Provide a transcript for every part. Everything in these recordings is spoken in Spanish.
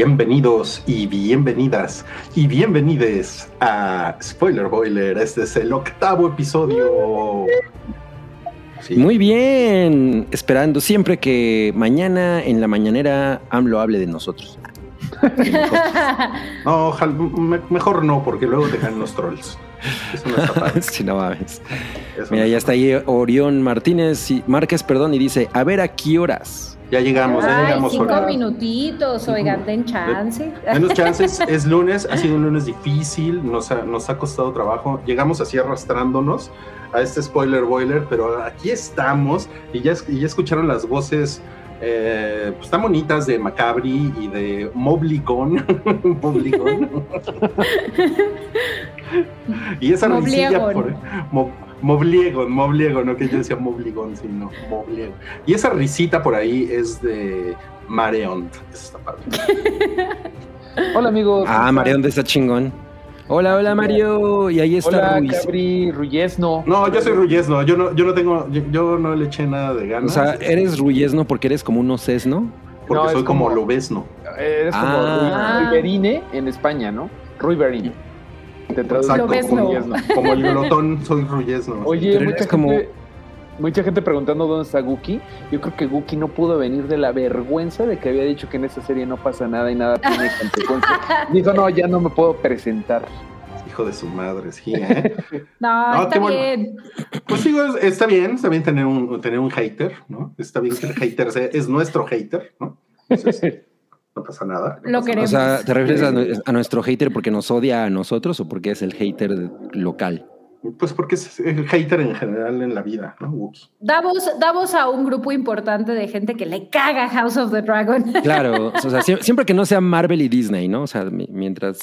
Bienvenidos y bienvenidas y bienvenides a Spoiler Boiler. Este es el octavo episodio. Sí. Muy bien, esperando siempre que mañana en la mañanera AMLO hable de nosotros. No, ojalá- me- mejor no, porque luego te caen los trolls. Eso no está padre. si no mames. Eso Mira, no ya está ahí Orión Martínez y Márquez, perdón, y dice, a ver a qué horas. Ya llegamos, ya llegamos. cinco minutitos, oigan, den chance. Menos chances, es lunes, ha sido un lunes difícil, nos ha, nos ha costado trabajo. Llegamos así arrastrándonos a este spoiler boiler, pero aquí estamos y ya, y ya escucharon las voces eh, pues, tan bonitas de Macabri y de Mobligón. Mobligón. y esa risilla por Mo- Mobliegón, Mobliegón, no que yo decía Mobligón, sino Mobliegón. Y esa risita por ahí es de Mareont. Está padre. Hola amigos. Ah. ¿dónde está chingón? Hola, hola Mario. Y ahí está Hola, Ruiz. Cabri Ruyesno. No, yo soy Ruyesno, yo no, yo no tengo, yo, yo no le eché nada de O ganas. sea, eres Ruyesno porque eres como un ocesno. porque No, soy como, como- Lobesno. Eres como Ah. Ruy- Ruiberine en España, ¿no? Ruiberine. Te Exacto, como, el glotón, soy Ruyesno. Oye, Pero mucha como- gente, mucha gente preguntando dónde está Guki. Yo creo que Guki no pudo venir de la vergüenza de que había dicho que en esa serie no pasa nada y nada tiene consecuencias. Dijo, no, ya no me puedo presentar. Hijo de su madre, sí, ¿eh? No, No, está bueno. bien. Pues digo, es- está bien, está bien tener un, tener un hater, ¿no? Está bien que el hater sea, es nuestro hater, ¿no? Entonces, no pasa nada. no Lo pasa O queremos. sea, ¿te refieres a, nu- a nuestro hater porque nos odia a nosotros o porque es el hater local? Pues porque es el hater en general en la vida, ¿no? Wookie. Da voz, da voz a un grupo importante de gente que le caga House of the Dragon. Claro, o sea, sie- siempre que no sea Marvel y Disney, ¿no? O sea, mi- mientras...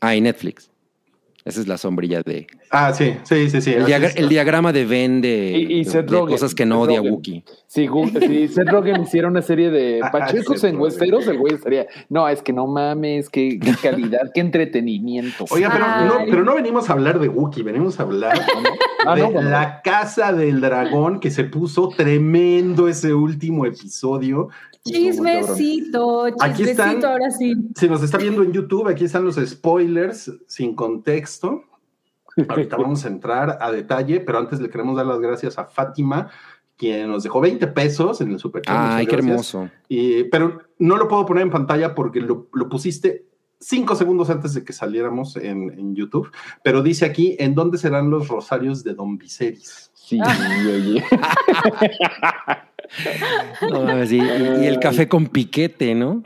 Ah, y Netflix. Esa es la sombrilla de... Ah, sí, sí, sí, sí. El, diagra- diagrama de Venn de, Y- y de- Seth de Rogen. cosas que no Seth odia Rogen. Wookiee. Si, Seth Rogen hiciera una serie de Ah, pachecos Seth en. Westeros, el güey estaría, no, es que no mames, qué, qué calidad, qué entretenimiento. Oiga, pero no, Ay. pero no venimos a hablar de Wookiee, venimos a hablar Ah, de no, bueno. la casa del dragón que se puso tremendo ese último episodio. Chismecito, Aquí están. chismecito, ahora sí. Si nos está viendo en YouTube, aquí están los spoilers sin contexto. Ahorita vamos a entrar a detalle, pero antes le queremos dar las gracias a Fátima, quien nos dejó 20 pesos en el super chat. Ay, qué hermoso. Y- pero no lo puedo poner en pantalla porque lo, lo pusiste cinco segundos antes de que saliéramos en, en YouTube. Pero dice aquí, ¿en dónde serán los rosarios de Don Viserys? Sí, oye. No mames, y, y el café con piquete, ¿no?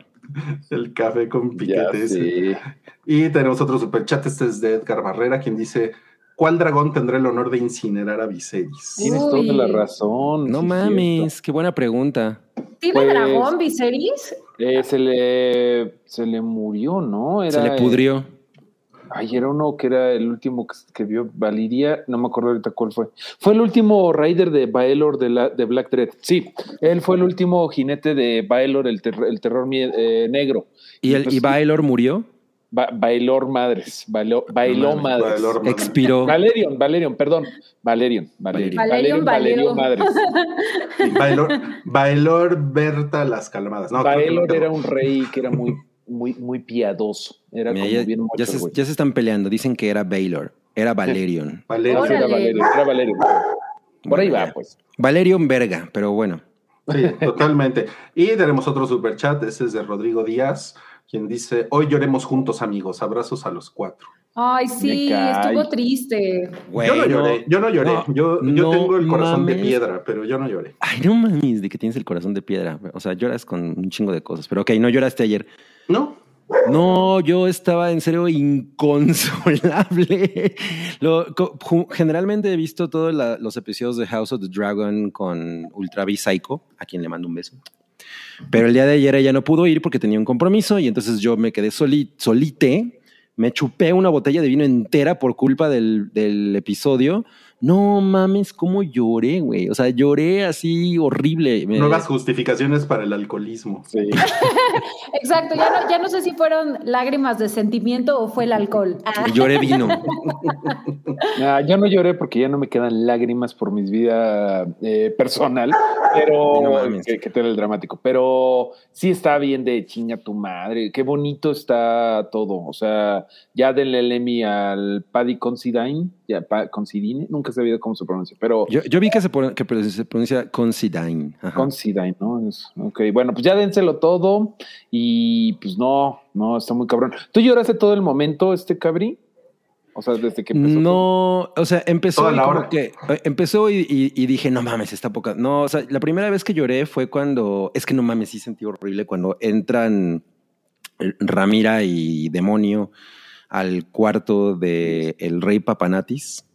El café con Ya piquete. ese. sé. Y tenemos otro superchat, este es de Edgar Barrera, quien dice, ¿cuál dragón tendrá el honor de incinerar a Viserys? Tienes Uy. toda la razón. No sí, mames, qué buena pregunta. ¿Tiene Pues- dragón, Viserys? Eh, se le se le murió, ¿no? Era, Se le pudrió. Ay, era uno que era el último que, que vio Valiria, no me acuerdo ahorita cuál fue. Fue el último Raider de Baelor de, la, de Black Dread. Sí, él fue el último jinete de Baelor, el, ter- el terror eh, negro. ¿Y, el, y Baelor murió? Ba- Baelor Madres. Bailo- bailó No Madres. Baelor Madres. Expiró. Valerion, Valerion, perdón. Valerion, Valerion. Valerion, Valerion, Valerion. Madres. Baelor, Baelor Berta las calmadas. No, no era un rey que era muy, muy, muy piadoso. Era Mira, como ya, bien ya se, ya se están peleando. Dicen que era Baylor. Era Valerion. Valerion. Era. Valerion, era Valerion. Por ahí va, ya. pues. Valerion Verga, pero bueno. Sí, totalmente. Y tenemos otro superchat, ese es de Rodrigo Díaz, quien dice, hoy lloremos juntos amigos, abrazos a los cuatro. Ay, sí, estuvo triste. Bueno, yo no lloré, yo no lloré, no, yo, yo no tengo el corazón de piedra, pero yo no lloré. Ay, no mames, de que tienes el corazón de piedra. O sea, lloras con un chingo de cosas. Pero ok, no lloraste ayer. ¿No? No, yo estaba en serio inconsolable. Lo- generalmente he visto todos los episodios de House of the Dragon con Ultra Psycho, a quien le mando un beso. Pero el día de ayer ella no pudo ir porque tenía un compromiso y entonces yo me quedé soli- solite, me chupé una botella de vino entera por culpa del, del episodio. No mames, cómo lloré, güey. O sea, lloré así horrible. Me- Nuevas justificaciones para el alcoholismo. Sí. Exacto, ya no, ya no sé si fueron lágrimas de sentimiento o fue el alcohol. Ah, Lloré vino. Ah, yo no lloré porque ya no me quedan lágrimas por mi vida eh, personal, pero No que, que te era el dramático. Pero sí está bien de chinga tu madre. Qué bonito está todo. O sea, ya denle el Emmy al Paddy Considine, ya Pa- Considine, nunca he sabido cómo se pronuncia, pero Yo, yo vi que se, pone- que se pronuncia Considine. Ajá. Considine, ¿no? Es- ok, bueno, pues ya dénselo todo y pues no, no, está muy cabrón. ¿Tú lloraste todo el momento, este cabrí? O sea, desde que empezó. todo? No, o sea, empezó Toda y la como hora. que eh, empezó y, y- y dije, no mames, está poca. No, o sea, la primera vez que lloré fue cuando, es que no mames, sí sentí horrible cuando entran eh, Ramira y Demonio al cuarto de el rey Papanatis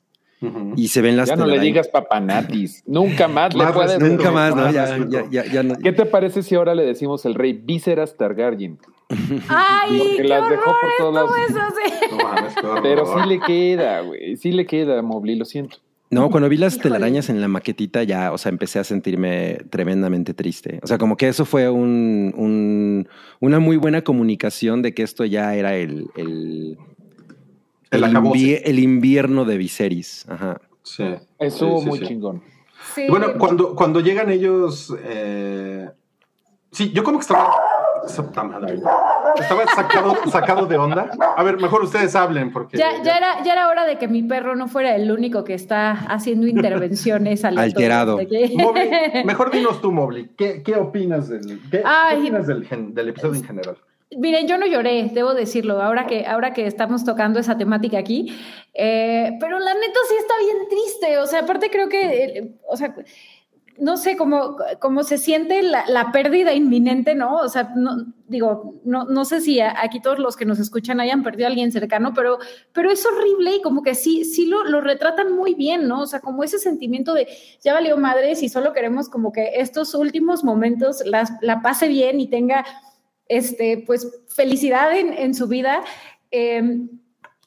y se ven las Ya no le digas papanatis. Nunca más le puedes. Nunca más, ¿no? Ya, respeto. ya, ya, ya no. ¿Qué te parece si ahora le decimos el rey Víceras Targaryen? Ay, Porque qué las dejó horror por todos estuvo lados. eso, sí. No. Pero sí le queda, güey. Sí le queda, Mobley, lo siento. No, cuando vi las Híjole. telarañas en la maquetita ya, o sea, empecé a sentirme tremendamente triste. O sea, como que eso fue un, un- una muy buena comunicación de que esto ya era el, el, El invierno de Viserys. Ajá. Sí. Estuvo Sí, sí, muy sí. chingón. Sí. Bueno, cuando, cuando llegan ellos. eh, Sí, yo como que estaba. Santa madre. Estaba sacado, sacado de onda. A ver, mejor ustedes hablen porque. Ya, ya, era, ya era hora de que mi perro no fuera el único que está haciendo intervenciones Alterado. que- Mobley, mejor dinos tú, Mobley. ¿Qué, qué opinas del, qué, qué Ay. opinas del, gen- del episodio en general? Miren, yo no lloré, debo decirlo, ahora que, ahora que estamos tocando esa temática aquí, eh, pero la neta sí está bien triste, o sea, aparte creo que, eh, o sea, no sé, cómo se siente la, pérdida inminente, ¿no? O sea, no, digo, no, no sé si aquí todos los que nos escuchan hayan perdido a alguien cercano, pero, pero es horrible y como que sí, sí lo, lo retratan muy bien, ¿no? O sea, como ese sentimiento de ya valió madres y solo queremos como que estos últimos momentos las, la pase bien y tenga este, pues, felicidad en, en su vida. Eh,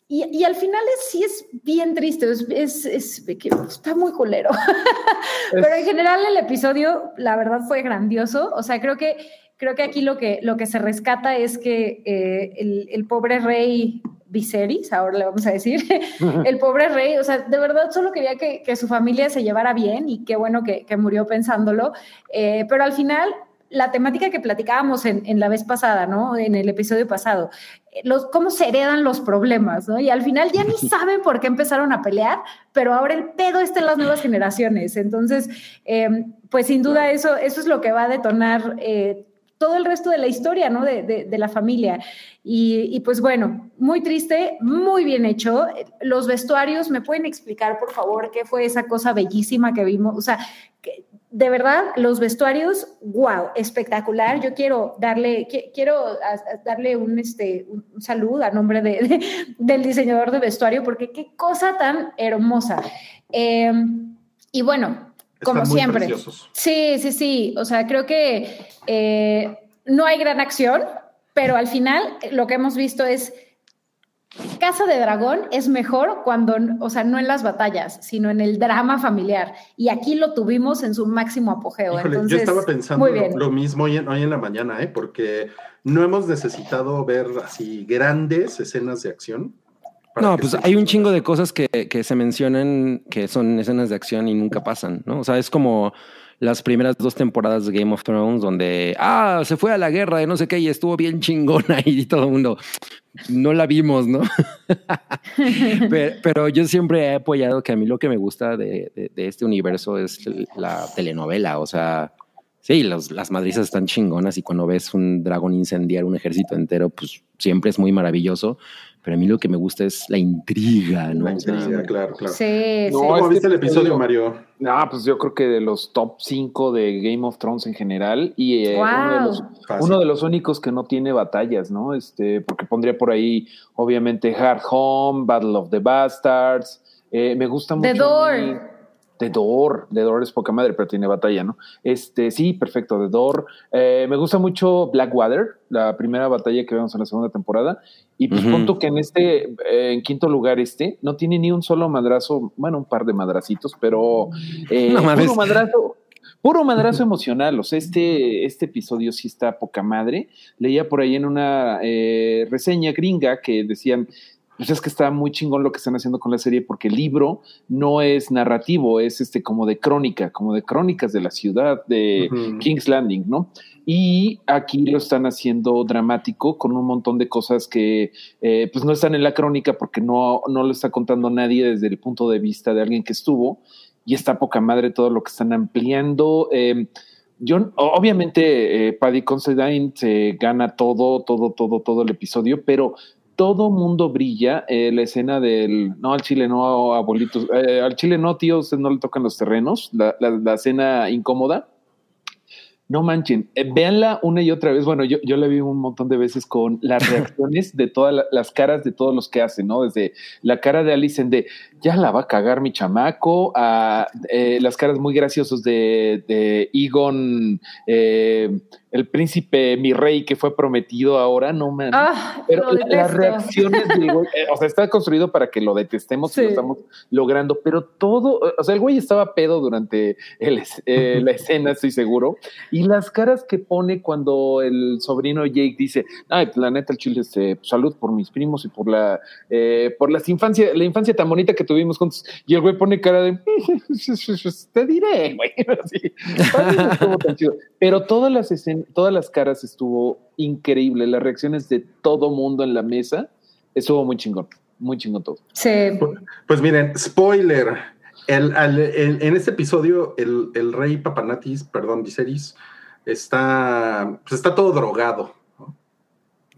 y, y al final es, sí es bien triste, es, es- es- está muy culero. Pero en general el episodio, la verdad, fue grandioso. O sea, creo que, creo que aquí lo que, lo que se rescata es que eh, el, el pobre rey Viserys, ahora le vamos a decir, el pobre rey, o sea, de verdad solo quería que, que su familia se llevara bien y qué bueno que, que murió pensándolo. Eh, pero al final, la temática que platicábamos en, en la vez pasada, ¿no? En el episodio pasado, eh, los, cómo se heredan los problemas, ¿no? Y al final ya ni saben por qué empezaron a pelear, pero ahora el pedo está en las nuevas generaciones. Entonces, eh, pues sin duda eso, eso es lo que va a detonar eh, todo el resto de la historia, ¿no? De, de, de la familia. Y, y, pues bueno, muy triste, muy bien hecho. Los vestuarios, ¿me pueden explicar, por favor, qué fue esa cosa bellísima que vimos? O sea, que, de verdad, los vestuarios, wow, espectacular. Yo quiero darle, qu quiero a, a darle un, este, un saludo a nombre de, de, del diseñador de vestuario, porque qué cosa tan hermosa. Eh, y bueno, como Están siempre. preciosos. Sí, sí, sí. O sea, creo que eh, no hay gran acción, pero al final lo que hemos visto es Casa de Dragón es mejor cuando, o sea, no en las batallas, sino en el drama familiar. Y aquí lo tuvimos en su máximo apogeo. Híjole, Entonces, yo estaba pensando lo mismo hoy en, hoy en la mañana, ¿eh? porque no hemos necesitado ver así grandes escenas de acción. No, pues hay un chingo de cosas que, que se mencionan que son escenas de acción y nunca pasan, ¿no? O sea, es como las primeras dos temporadas de Game of Thrones donde, ah, se fue a la guerra de no sé qué y estuvo bien chingona y todo el mundo, no la vimos, ¿no? pero, pero, yo siempre he apoyado que a mí lo que me gusta de, de, de este universo es la telenovela, o sea, sí, los, las madrizas están chingonas y cuando ves un dragón incendiar un ejército entero, pues siempre es muy maravilloso. Pero a mí lo que me gusta es la intriga, ¿no? La intriga, claro, claro. Sí, no, sí. ¿Cómo este viste el episodio, Mario? Ah, pues yo creo que de los top 5 de Game of Thrones en general y eh, Wow. uno, de los, Fácil. uno de los únicos que no tiene batallas, ¿no? Este, porque pondría por ahí, obviamente, Hard Home, Battle of the Bastards. eh, me gusta mucho. The Door. De Dor, de Dor es poca madre, pero tiene batalla, ¿no? Este, sí, perfecto, de Dor. Eh, me gusta mucho Blackwater, la primera batalla que vemos en la segunda temporada. Y pues Ujú. punto que en este, eh, en quinto lugar este, no tiene ni un solo madrazo, bueno, un par de madracitos, pero eh, No puro madrazo, puro madrazo emocional. O sea, este, este episodio sí está poca madre. Leía por ahí en una eh, reseña gringa que decían, pues es que está muy chingón lo que están haciendo con la serie porque el libro no es narrativo, es este como de crónica, como de crónicas de la ciudad de. King's Landing, ¿no? Y aquí lo están haciendo dramático con un montón de cosas que eh, pues no están en la crónica porque no, no lo está contando nadie desde el punto de vista de alguien que estuvo y está poca madre todo lo que están ampliando. Eh, yo, obviamente, eh, Paddy Considine se gana todo, todo, todo, todo el episodio, pero todo mundo brilla. eh, la escena del no al chile, no abuelitos, eh, al chile no, tío, ustedes no le tocan los terrenos, la, la, la escena incómoda. No manchen, eh, véanla una y otra vez. Bueno, yo, yo la vi un montón de veces con las reacciones de todas la- las caras de todos los que hacen, ¿no? Desde la cara de Alison de ya la va a cagar mi chamaco, a eh, las caras muy graciosas de, de Egon, eh, el príncipe, mi rey que fue prometido ahora, no man. Ah, Pero la- las reacciones del güey, eh, o sea, está construido para que lo detestemos y lo estamos logrando, pero todo, o sea, el güey estaba pedo durante el eh, la escena, estoy seguro, y las caras que pone cuando el sobrino Jake dice, ay, pues, la neta, el chile, este, salud por mis primos y por la, eh, por las infancia, la infancia tan bonita que tuvimos juntos, y el güey pone cara de, te diré, güey, así, estuvo tan chido. pero todas las escen- todas las caras estuvo increíble, las reacciones de todo mundo en la mesa, estuvo muy chingón, muy chingón todo. Sí. Pues miren, spoiler. El, al- el- en este episodio, el, el rey Papanatis, perdón, Viserys, está, pues está todo drogado. ¿no?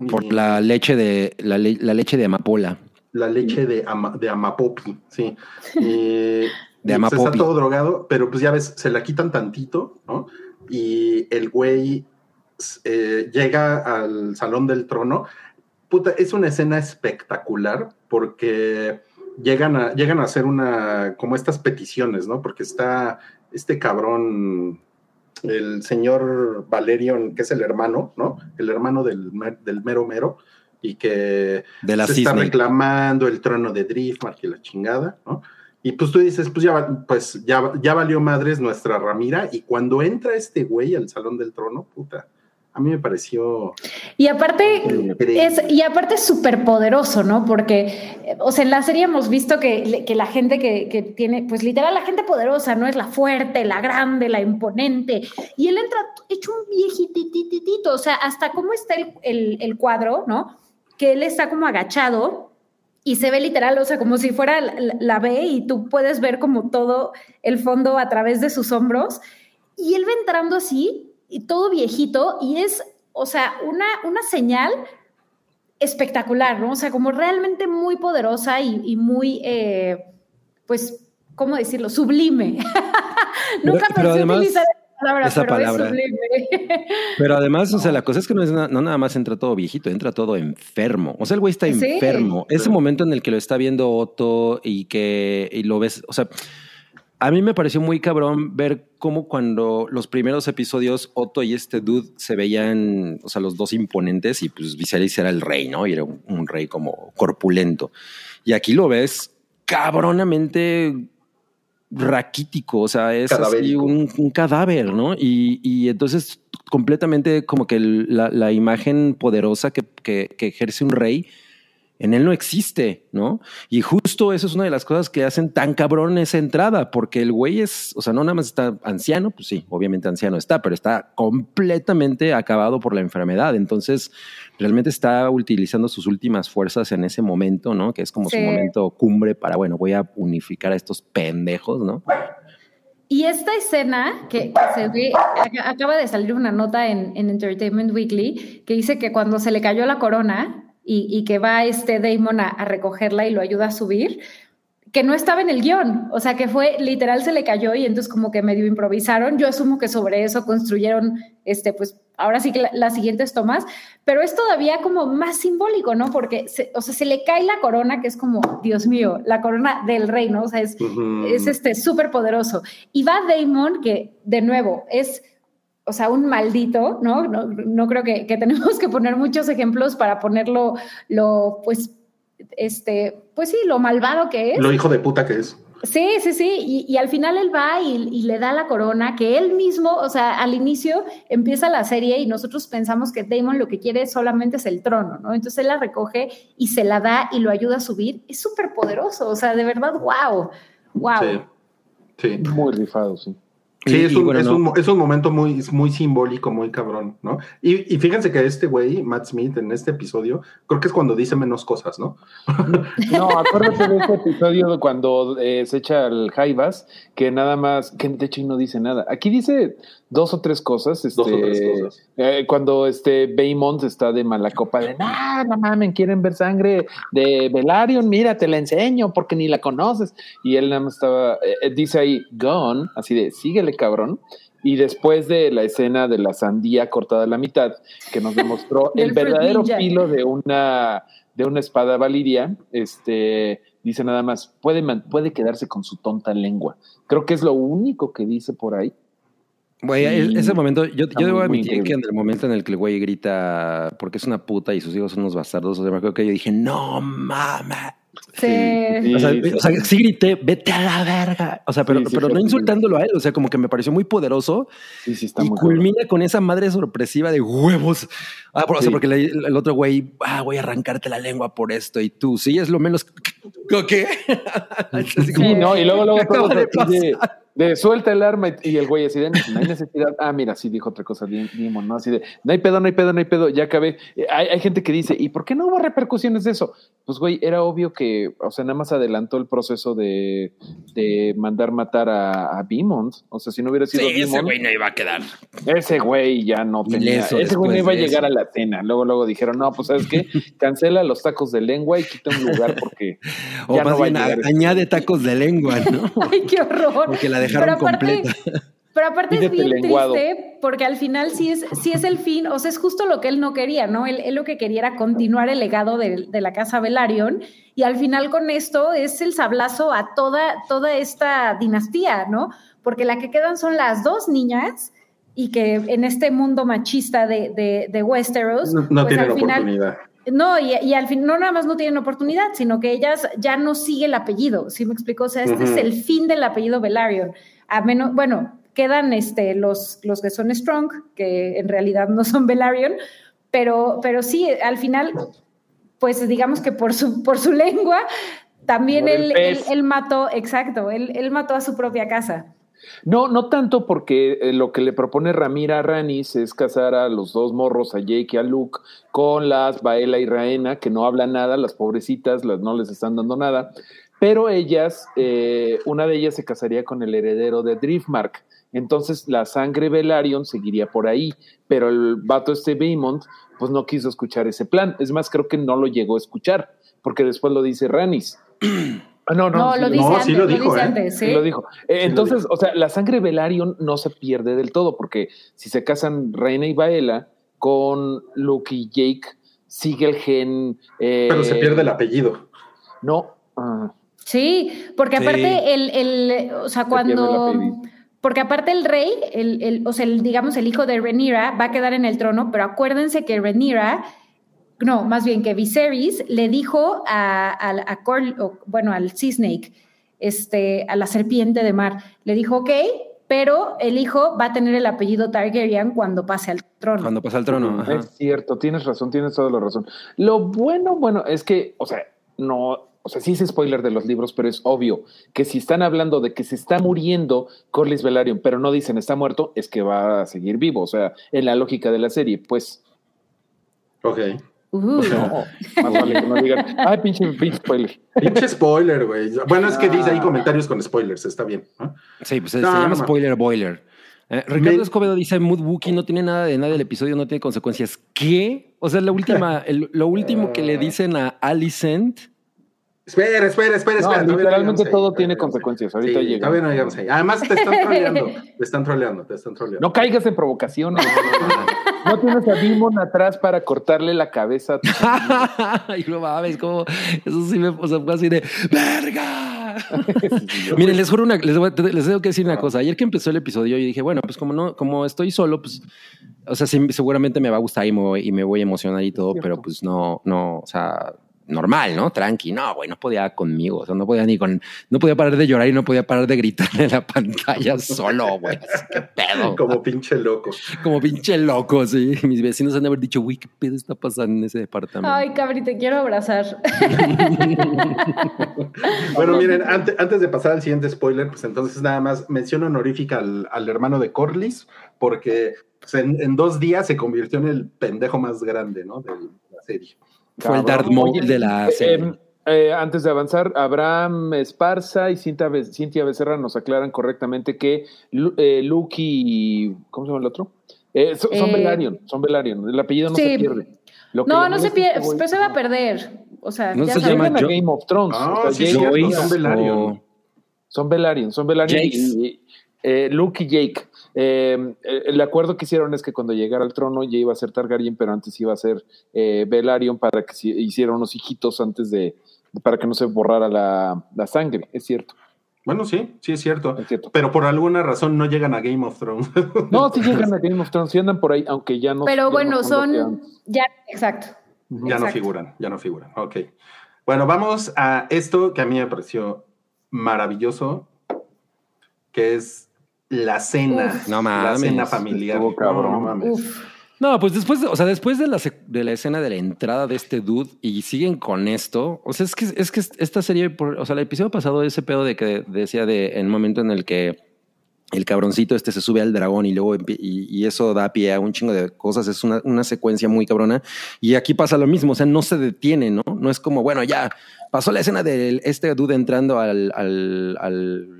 Por Y la leche de la, le- la leche de amapola. la leche de, ama- de Amapopi, sí. Y, y, pues, Amapopi. está todo drogado, pero pues ya ves, se la quitan tantito, ¿no? Y el güey eh, llega al Salón del Trono. Puta, es una escena espectacular porque llegan a, llegan a hacer una, como estas peticiones, ¿no? Porque está este cabrón, el señor Valerion, que es el hermano, ¿no? El hermano del, del mero mero, y que De la se está reclamando el trono de Driftmark y la chingada, ¿no? Y pues tú dices, pues ya, pues ya, ya valió madres nuestra Ramira, y cuando entra este güey al Salón del Trono, puta, a mí me pareció... Y aparte, es, y aparte es súper poderoso, ¿no? Porque, o sea, en la serie hemos visto que, que la gente que, que tiene, pues literal, la gente poderosa, ¿no? Es la fuerte, la grande, la imponente. Y él entra hecho un viejitititito, o sea, hasta cómo está el, el, el cuadro, ¿no? Que él está como agachado y se ve literal, o sea, como si fuera la, la- la B y tú puedes ver como todo el fondo a través de sus hombros. Y él va entrando así, y todo viejito, y es, o sea, una, una señal espectacular, ¿no? O sea, como realmente muy poderosa y, y muy, eh, pues, ¿cómo decirlo? Sublime. Nunca pero pensé además, utilizar palabra, esa pero palabra. Pero además, o sea, la cosa es que no, es na- no nada más entra todo viejito, entra todo enfermo. O sea, el güey está Sí. enfermo. Ese momento en el que lo está viendo Otto y que y lo ves, o sea, a mí me pareció muy cabrón ver cómo cuando los primeros episodios Otto y este dude se veían, o sea, los dos imponentes y pues Viserys era el rey, ¿no? Y era un, un rey como corpulento. Y aquí lo ves cabronamente raquítico, o sea, es así un, un cadáver, ¿no? Y, y entonces completamente como que la, la imagen poderosa que, que- que ejerce un rey en él no existe, ¿no? Y justo eso es una de las cosas que hacen tan cabrón esa entrada, porque el güey es, o sea, no nada más está anciano, pues sí, obviamente anciano está, pero está completamente acabado por la enfermedad. Entonces, realmente está utilizando sus últimas fuerzas en ese momento, ¿no? Que es como su momento cumbre para, bueno, voy a unificar a estos pendejos, ¿no? Y esta escena que, que se ve, acaba de salir una nota en, en Entertainment Weekly que dice que cuando se le cayó la corona y, y que va este Damon a, a recogerla y lo ayuda a subir, que no estaba en el guion, o sea, que fue literal se le cayó y entonces como que medio improvisaron. Yo asumo que sobre eso construyeron, este, pues ahora sí que la- las siguientes tomas, pero es todavía como más simbólico, ¿no? Porque, se- o sea, se le cae la corona, que es como, Dios mío, la corona del rey, ¿no? O sea, es, es este súper poderoso. Y va Damon, que de nuevo es, o sea, un maldito, ¿no? No, no creo que, que tenemos que poner muchos ejemplos para ponerlo, lo, pues, este, pues sí, lo malvado que es. Lo hijo de puta que es. Sí, sí, sí, y, y al final él va y, y le da la corona que él mismo, o sea, al inicio empieza la serie y nosotros pensamos que Damon lo que quiere solamente es el trono, ¿no? Entonces él la recoge y se la da y lo ayuda a subir. Es súper poderoso, o sea, de verdad, wow, wow. Sí. Sí. Muy rifado, sí. Sí, Y- es un, bueno, es, no. un, es un momento muy, muy simbólico, muy cabrón, ¿no? Y, y fíjense que este güey, Matt Smith, en este episodio, creo que es cuando dice menos cosas, ¿no? No, acuérdate de ese episodio de cuando eh, se echa el Jaivas, que nada más, que de hecho no dice nada. Aquí dice dos o tres cosas. Este, Dos o tres cosas. eh, cuando este Baymont está de mala copa de, no, no mames, quieren ver sangre de Velaryon, mira, te la enseño porque ni la conoces. Y él nada más estaba, eh, eh, dice ahí, gone, así de, síguele cabrón. Y después de la escena de la sandía cortada a la mitad, que nos demostró el verdadero Ninja. filo de una, de una espada valiria, este, dice nada más, puede, puede quedarse con su tonta lengua. Creo que es lo único que dice por ahí. Güey, e- ese momento, yo, yo debo admitir que en el momento en el que el güey grita porque es una puta y sus hijos son unos bastardos, o sea, me acuerdo que yo dije, no mames. Sí. Sí, O sea, sí, o sea, sí grité, vete a la verga. O sea, pero, Sí, sí, pero no insultándolo a él. O sea, como que me pareció muy poderoso sí, sí, está y muy cabrón. culmina con esa madre sorpresiva de huevos. Ah, por- o sea, porque le- el otro güey, ah, voy a arrancarte la lengua por esto y tú, sí, es lo menos. ¿Qué? Así como, no, y luego, luego ¿qué acaba todos de de, de suelta el arma y, y el güey así de no hay necesidad. Ah, mira, sí dijo otra cosa, Dimon, ¿no? Así de no hay pedo, no hay pedo, no hay pedo, ya acabé. Eh, Hay, hay gente que dice, ¿y por qué no hubo repercusiones de eso? Pues, güey, era obvio que, o sea, nada más adelantó el proceso de, de mandar matar a, a. O sea, si no hubiera sido Sí, ese güey no iba a quedar. ese güey ya no tenía. Ese güey no iba a de llegar eso. a la cena. Luego, luego dijeron, no, pues, ¿sabes qué? Cancela los tacos de lengua y quita un lugar porque. O ya más no va a bien llegar a- ese añade tacos de lengua, ¿no? Ay, qué horror. Porque la dejaron Pero aparte- completa. Pero aparte es bien lenguado. triste porque al final sí es, sí es el fin, o sea, es justo lo que él no quería, ¿no? Él, él lo que quería era continuar el legado de, de la casa Velaryon y al final con esto es el sablazo a toda, toda esta dinastía, ¿no? Porque la que quedan son las dos niñas y que en este mundo machista de, de, de Westeros, No, no pues tienen al final, oportunidad. No, y, y al fin, no nada más no tienen oportunidad, sino que ellas ya no sigue el apellido, ¿sí me explico? O sea, este es el fin del apellido Velaryon. A menos, bueno, quedan este, los, los que son Strong, que en realidad no son Velaryon, pero, pero sí, al final, pues digamos que por su, por su lengua, también él, él, él mató, exacto, él, él mató a su propia casa. No, no tanto porque eh, lo que le propone Ramira a Ranis es casar a los dos morros, a Jake y a Luke, con las Baela y Raena, que no hablan nada, las pobrecitas, las no les están dando nada, pero ellas, eh, una de ellas se casaría con el heredero de Driftmark, entonces la sangre Velaryon seguiría por ahí, pero el vato este Baymont, pues no quiso escuchar ese plan, es más, creo que no lo llegó a escuchar, porque después lo dice Ranis. Ah, no, no, No, sí lo dice no, antes, sí lo, lo dijo, dice ¿eh? antes, Sí, ¿sí? lo dijo. Eh, lo entonces, o sea, la sangre Velaryon no se pierde del todo, porque si se casan Reina y Baela con Luke y Jake, sigue el gen. eh, Pero se pierde el apellido. No. ah, Sí, porque Sí. aparte el, el, o sea, cuando, porque aparte el rey, el, el, o sea, el, digamos el hijo de Rhaenyra va a quedar en el trono, pero acuérdense que Rhaenyra, no, más bien que Viserys le dijo a, a, a Cor- o, bueno, al Sea Snake, este, a la serpiente de mar, le dijo, ok, pero el hijo va a tener el apellido Targaryen cuando pase al trono. Cuando pasa el trono. ajá. Es cierto, tienes razón, tienes toda la razón. Lo bueno, bueno, es que, o sea, no, o sea, sí es spoiler de los libros, pero es obvio que si están hablando de que se está muriendo Corlys Velaryon, pero no dicen está muerto, es que va a seguir vivo. O sea, en la lógica de la serie, pues Ok. Uh, no, más vale que no digan, ay, pinche, pinche spoiler. Pinche spoiler, güey. Bueno, es que dice ahí comentarios con spoilers, está bien. ¿no? Sí, pues se, No, se llama no. Spoiler Boiler. Eh, Ricardo Me- Escobedo dice, Mood Wookie no tiene nada de nada del episodio, no tiene consecuencias. ¿Qué? O sea, la última, el- lo último que le dicen a Alicent Espera, espera, espera, No, espera. no literalmente todo tiene consecuencias. ahí. Ahorita Sí, llega. Todavía no llegamos ahí. Además, te están troleando. te están troleando, te están troleando. No caigas en provocaciones. No tienes a Demon atrás para cortarle la cabeza. a tu- y no mames, como eso sí me o sea, fue así de ¡Verga! Miren, les juro una, les, voy a- les tengo que decir una cosa. Ayer que empezó el episodio, yo dije, bueno, pues como no, como estoy solo, pues, o sea, sí, seguramente me va a gustar y me voy, y me voy a emocionar y todo, pero pues no, no, o sea, normal, ¿no? Tranqui. No, güey, no podía conmigo. O sea, no podía ni con, no podía parar de llorar y no podía parar de gritar en la pantalla solo, güey. ¿Qué pedo? Como pinche loco. Como pinche loco, sí. Mis vecinos han de haber dicho, güey, ¿qué pedo está pasando en ese departamento? Ay, Cabri, te quiero abrazar. Bueno, miren, ante- antes de pasar al siguiente spoiler, pues entonces nada más mención honorífica al, al hermano de Corlys, porque pues, en, en dos días se convirtió en el pendejo más grande, ¿no? De la serie. Fue el. Darth Maul de la serie. eh, antes de avanzar, Abraham Esparza y Cintia, Be- Cintia Becerra nos aclaran correctamente que Lu- eh, Luke y. ¿Cómo se llama el otro? Eh, son, son Eh, Velaryon, son Velaryon. El apellido no sí. se pierde. Lo que No, no se este pierde, güey- pero se va a perder. O sea, No ya se llama Game of Thrones. Ah, o sea, sí, Joyce son Velaryon. o- Son Velaryon, son Velaryon Jace. y, y, eh, Luke y Jake. Eh, el acuerdo que hicieron es que cuando llegara al trono ya iba a ser Targaryen, pero antes iba a ser eh, Velaryon para que si- hiciera unos hijitos antes de, para que no se borrara la, la sangre. Es cierto, Bueno, sí, sí es cierto. es cierto. Pero por alguna razón no llegan a Game of Thrones. No, sí llegan a Game of Thrones, sí andan por ahí, aunque ya no. Pero no bueno, son. Ya, exacto. ya no figuran, ya no figuran. Ok. Bueno, vamos a esto que a mí me pareció maravilloso, que es la cena. Uf. No la mames, cena familiar. estuvo cabrón. No, mames. Uf. No, pues después, de- o sea, después de la, de la escena de la entrada de este dude y siguen con esto, o sea, es que, es que esta serie, por- o sea, el episodio pasado, ese pedo de que decía de en el momento en el que el cabroncito este se sube al dragón y luego y, y eso da pie a un chingo de cosas, es una, una secuencia muy cabrona. Y aquí pasa lo mismo, o sea, no se detiene, ¿no? No es como, bueno, ya pasó la escena de este dude entrando al, al, al-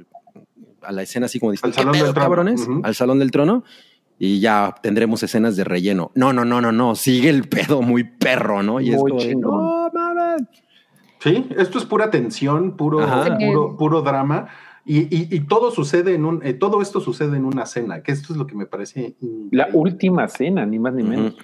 a la escena así como diciendo, Al salón "¿Qué pedo, del trono". cabrones? Al salón del trono y ya tendremos escenas de relleno. No, no, no, no, no. Sigue el pedo muy perro, ¿no? Y es Muy como no mames. Sí, esto es pura tensión, puro, Ajá. puro, puro drama. Y, y- y todo sucede en un, eh, todo esto sucede en una cena, que esto es lo que me parece La última cena, ni más ni menos.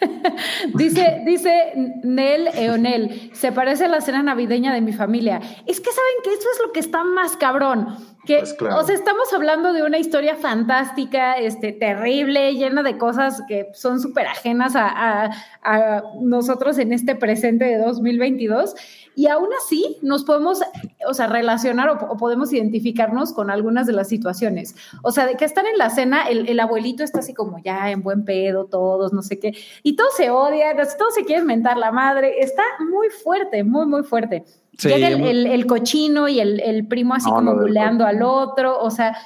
Dice, dice Nel Eonel, se parece a la cena navideña de mi familia. Es que saben que eso es lo que está más cabrón. Que, Pues claro. o sea, estamos hablando de una historia fantástica, este, terrible, llena de cosas que son súper ajenas a, a- a nosotros en este presente de 2022. Y aún así nos podemos, o sea, relacionar o, o podemos identificarnos con algunas de las situaciones. O sea, de que están en la cena, el, el abuelito está así como ya en buen pedo, todos, no sé qué, y todos se odian, todos se quieren mentar la madre. Está muy fuerte, muy, muy fuerte. Sí, Llega el, muy- el- el cochino y el, el primo así No, como buleando al otro, o sea,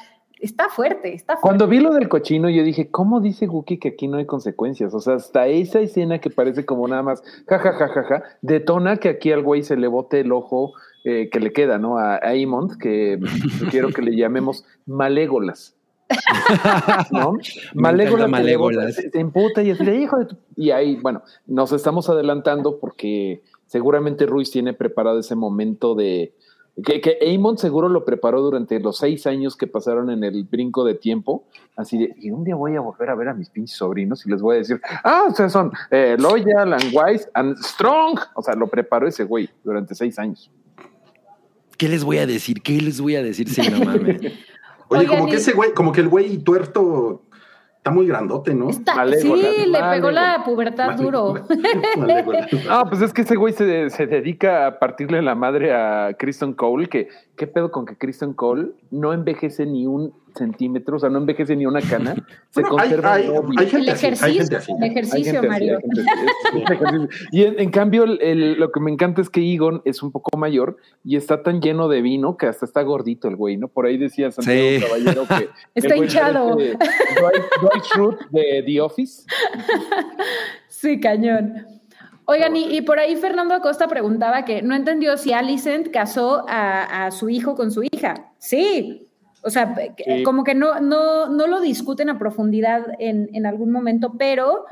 está fuerte, está fuerte. Cuando vi lo del cochino, yo dije, ¿cómo dice Guki que aquí no hay consecuencias? O sea, hasta esa escena que parece como nada más, ja, ja, ja, ja, ja, detona que aquí al güey se le bote el ojo eh, que le queda, ¿no? A, a Aemond, que quiero que le llamemos Malégolas. ¿No? Bota, Malégolas. Se, se emputa y así de hijo de tu-". Y ahí, bueno, nos estamos adelantando porque seguramente Ruiz tiene preparado ese momento de. Que, que Aemon seguro lo preparó durante los seis años que pasaron en el brinco de tiempo. Así de, y un día voy a volver a ver a mis pinches sobrinos y les voy a decir, ah, ustedes son eh, loyal and wise and strong. O sea, lo preparó ese güey durante seis años. ¿Qué les voy a decir? ¿Qué les voy a decir? Sí, no mames. Oye, Oigan, como que ese güey, como que el güey tuerto está muy grandote, ¿no? Está- sí, le pegó la pubertad duro. Ah, pues es que ese güey se, se dedica a partirle la madre a Kristen Cole, que qué pedo con que Kristen Cole no envejece ni un centímetro, o sea, no envejece ni una cana, se Bueno, hay, conserva hay- móvil. hay El hay ejercicio, gente así. el Hay ejercicio, gente Mario. hay gente así, es- es ejercicio. Y en, en cambio, el- el- lo que me encanta es que Egon es un poco mayor y está tan lleno de vino que hasta está gordito el güey, ¿no? Por ahí decía Santiago Sí. Caballero que Está hinchado. Dwight, Dwight Schrute de The Office. Sí, cañón. Oigan, y, y por ahí Fernando Acosta preguntaba que no entendió si Alicent casó a, a su hijo con su hija. Sí. O sea, Sí. como que no, no, no lo discuten a profundidad en, en algún momento, pero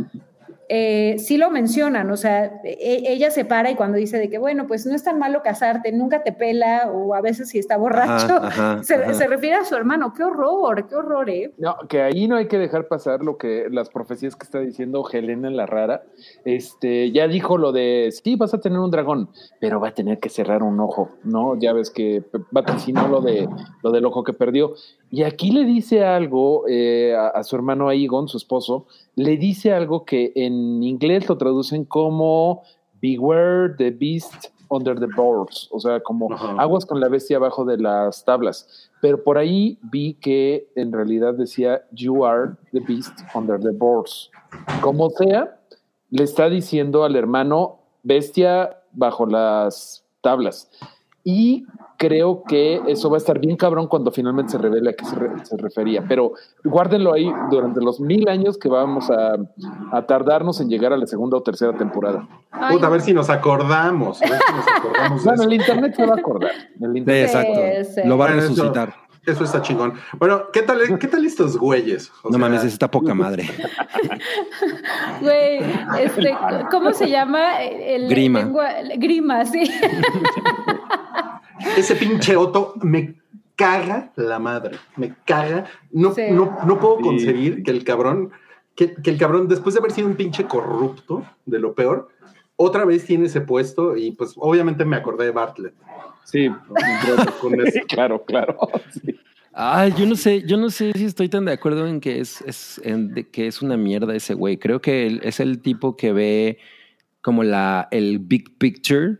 eh, sí lo mencionan, o sea, e- ella se para y cuando dice de que, bueno, pues no es tan malo casarte, nunca te pela, o a veces si está borracho, Ajá, ajá, se, ajá. se refiere a su hermano. Qué horror, qué horror, ¿eh? No, que ahí no hay que dejar pasar lo que las profecías que está diciendo Helena la rara. Este, ya dijo lo de sí, vas a tener un dragón, pero va a tener que cerrar un ojo, ¿no? Ya ves que vaticinó lo de lo del ojo que perdió. Y aquí le dice algo eh, a, a su hermano Aegon, su esposo, le dice algo que en inglés lo traducen como Beware the beast under the boards, o sea, como aguas con la bestia abajo de las tablas. Pero por ahí vi que en realidad decía You are the beast under the boards. Como sea, le está diciendo al hermano bestia bajo las tablas. Y creo que eso va a estar bien cabrón cuando finalmente se revele a qué se, re- se refería. Pero guárdenlo ahí durante los mil años que vamos a, a tardarnos en llegar a la segunda o tercera temporada. Ay, Puta, a ver si nos acordamos. A ver si nos acordamos Bueno, el internet se va a acordar. El Sí, exacto. sí. Lo va a eso- resucitar. Eso está chingón. Bueno, ¿qué tal, qué tal estos güeyes? O No sea, mames, está poca madre. Güey, este, ¿cómo se llama? El Grima. lengua- grima, sí. Ese pinche Otto me caga la madre. Me caga. No, Sí. no, no puedo Sí. concebir que el cabrón, que, que el cabrón, después de haber sido un pinche corrupto, de lo peor, otra vez tiene ese puesto y pues obviamente me acordé de Bartlett. Sí, Con eso. claro, claro. Sí. Ay, yo no sé, yo no sé si estoy tan de acuerdo en que es, es en de que es una mierda ese güey. Creo que él es el tipo que ve como la el big picture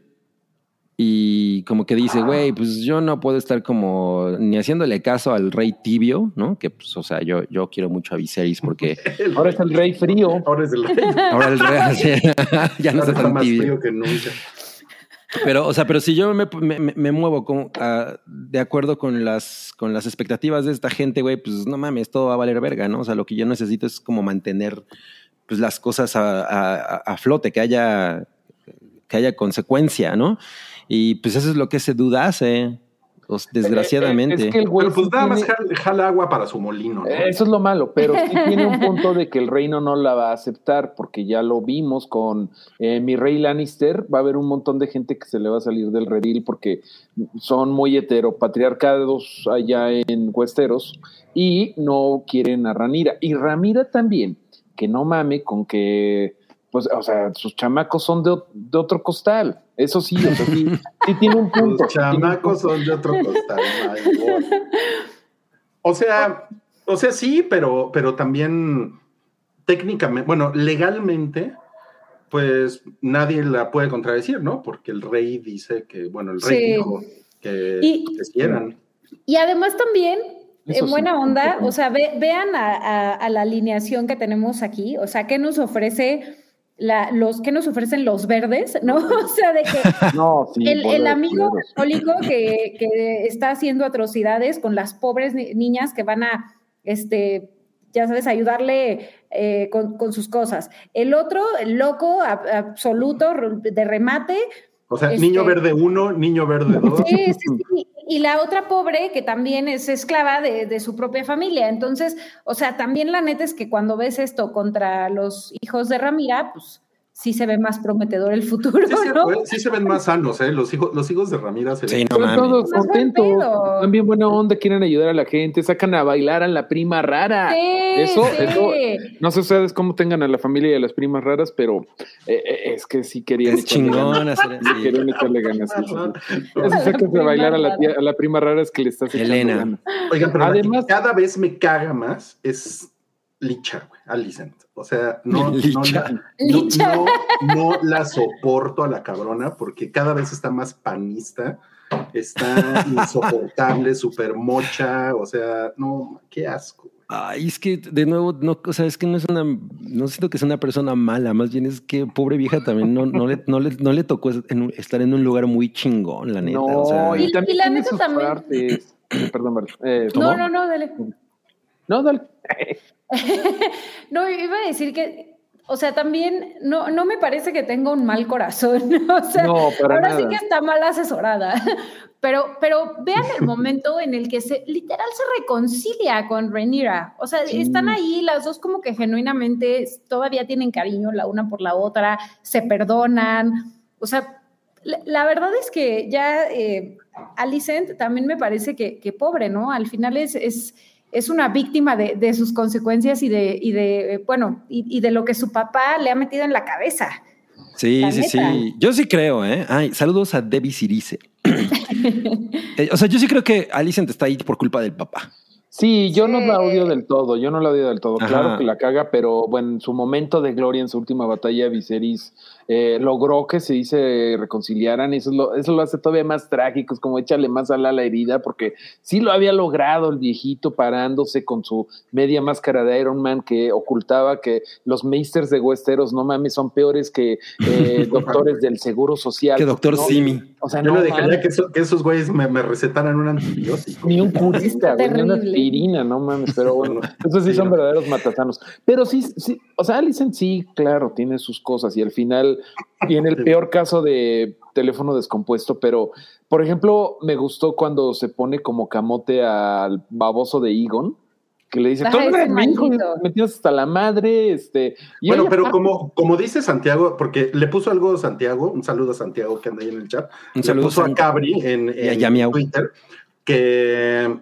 y como que dice, güey, pues yo no puedo estar como ni haciéndole caso al rey tibio, ¿no? Que pues, o sea, yo, yo quiero mucho a Viserys porque El- Ahora es el rey frío. ahora es el rey. ahora el rey así, ya no Ahora está está tan más tibio. frío que nunca. Pero, o sea, pero si yo me, me- me muevo como, ah, de acuerdo con las, con las expectativas de esta gente, güey, pues no mames, todo va a valer verga, ¿no? O sea, lo que yo necesito es como mantener pues, las cosas a, a- a flote, que haya, que haya consecuencia, ¿no? Y pues eso es lo que ese duda hace, pues, desgraciadamente. Es que el güey Bueno, pues sí nada más tiene- jala, jala agua para su molino. ¿no? Eso es lo malo, pero sí tiene un punto de que el reino no la va a aceptar, porque ya lo vimos con eh, mi rey Lannister, va a haber un montón de gente que se le va a salir del redil porque son muy heteropatriarcados allá en Westeros y no quieren a Ranira. Y Ramira también, que no mame con que, pues, o sea, sus chamacos son de, de otro costal. Eso sí, o sea, sí, sí tiene un punto. Los chamacos son de otro costal. O sea, o sea, sí, pero, pero también técnicamente, bueno, legalmente, pues nadie la puede contradecir, ¿no? Porque el rey dice que, bueno, el rey Sí. dijo que, Y- que sí eran. Y además también, Eso en sí, buena onda, o sea, ve- vean a, a- a la alineación que tenemos aquí, o sea, ¿qué nos ofrece la, los, qué nos ofrecen los verdes, no? O sea, de que No, sí, el, el amigo católico que, que está haciendo atrocidades con las pobres ni- niñas que van a, este, ya sabes, ayudarle eh, con, con sus cosas. El otro, el loco absoluto de remate, O sea, Este- niño verde uno, niño verde dos. Sí, sí, sí. Y la otra pobre que también es esclava de, de su propia familia. Entonces, o sea, también la neta es que cuando ves esto contra los hijos de Ramira, pues sí se ve más prometedor el futuro, Sí, ¿no? pues, sí se ven más sanos, ¿eh? Los hijos, los hijos de Ramira se Sí, no todos contentos, bien buena onda, quieren ayudar a la gente, sacan a bailar a la prima rara. Sí, eso, sí. eso, no sé ustedes cómo tengan a la familia y a las primas raras, pero eh, eh, es que sí querían Es así. querían echarle ganas. A se la sacas de prima bailar a la, tía- a la prima rara es que le estás echando Elena. ganas. Oigan, pero Además- cada vez me caga más es Licha, güey, Alicent. O sea, no, no, Licha. la, no, Licha. no- no la soporto a la cabrona porque cada vez está más panista, está insoportable, súper mocha, o sea, no, qué asco. güey. Ay, es que de nuevo, no, o sea, es que no es una, no siento que sea una persona mala, más bien es que pobre vieja también no, no, le, no, le, no le tocó en estar en un lugar muy chingón, la neta. No, o sea, y Y- también y la neta también- partes. Perdón. Eh, No, no, no, dale. No, dale. No, iba a decir que o sea, también no, no me parece que tenga un mal corazón. O sea, No, para ahora nada. sí que está mal asesorada. Pero, pero vean el momento en el que se literal se reconcilia con Rhaenyra. O sea, están ahí las dos como que genuinamente todavía tienen cariño la una por la otra, se perdonan. O sea, la, la verdad es que ya eh, Alicent también me parece que, que pobre, ¿no? Al final es, es, es una víctima de, de sus consecuencias y de, y de bueno, y, y de lo que su papá le ha metido en la cabeza. Sí, La sí, neta. sí. Yo sí creo, ¿eh? Ay, saludos a Debbie Cirice. Eh, o sea, yo sí creo que Alicent está ahí por culpa del papá. Sí, yo no la odio del todo, yo no la odio del todo. Ajá. Claro que la caga, pero bueno, en su momento de gloria, en su última batalla, Viserys eh, logró que se se reconciliaran y eso lo, eso lo hace todavía más trágico, es como échale más a la herida, porque sí lo había logrado el viejito parándose con su media máscara de Iron Man que ocultaba que los meisters de Westeros, no mames, son peores que eh, doctores del Seguro Social. Que doctor ¿no? Simi. O sea, Yo no no dejaría que, eso- que esos güeyes me, me recetaran un antibiótico. Ni un curista, güey, ni una terrible. aspirina, no mames, pero bueno, esos sí Sí, son no. verdaderos matasanos. Pero sí, sí, o sea, Alicent sí, claro, tiene sus cosas y al final tiene el Sí. peor caso de teléfono descompuesto, pero por ejemplo, me gustó cuando se pone como camote al baboso de Egon, que le dice, tú eres mi hijo, maldito. me tienes hasta la madre, este. y Bueno, ella- pero como, como dice Santiago, porque le puso algo Santiago, un saludo a Santiago que anda ahí en el chat, Un le saludo puso a San- Cabri en, Y a en. Twitter que,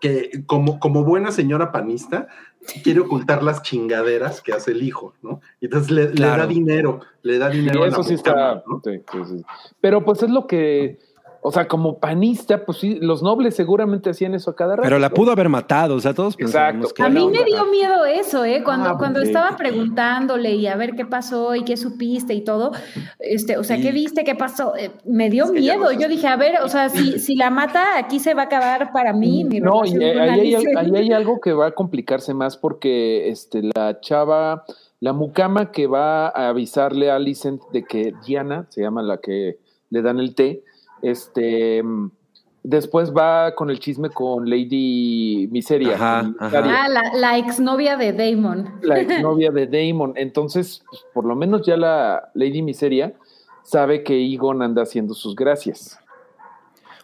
que como, como buena señora panista quiere ocultar las chingaderas que hace el hijo, ¿no? Y entonces le, le da dinero, le da Y dinero a la eso sí está. ¿no? sí, sí, sí. Pero pues es lo que. O sea, como panista, pues sí, los nobles seguramente hacían eso a cada rato. Pero la pudo haber matado, o sea, todos Exacto. pensábamos que A mí me dio miedo eso, ¿eh? Cuando, Ah, cuando porque- estaba preguntándole y a ver qué pasó y qué supiste y todo, este, o sea, Sí. ¿qué viste? ¿Qué pasó? Eh, me dio Es que ya miedo. Yo dije, a ver, o sea, si, si la mata, aquí se va a acabar para mí. Mi No, y eh, ahí hay, ahí hay algo que va a complicarse más porque este, la chava, la mucama que va a avisarle a Alicent de que Diana, se llama la que le dan el té, este, después va con el chisme con Lady Miseria, Ajá, con ajá. Ah, la, la exnovia de Damon. la exnovia de Damon. Entonces, pues, por lo menos ya la Lady Miseria sabe que Egon anda haciendo sus gracias.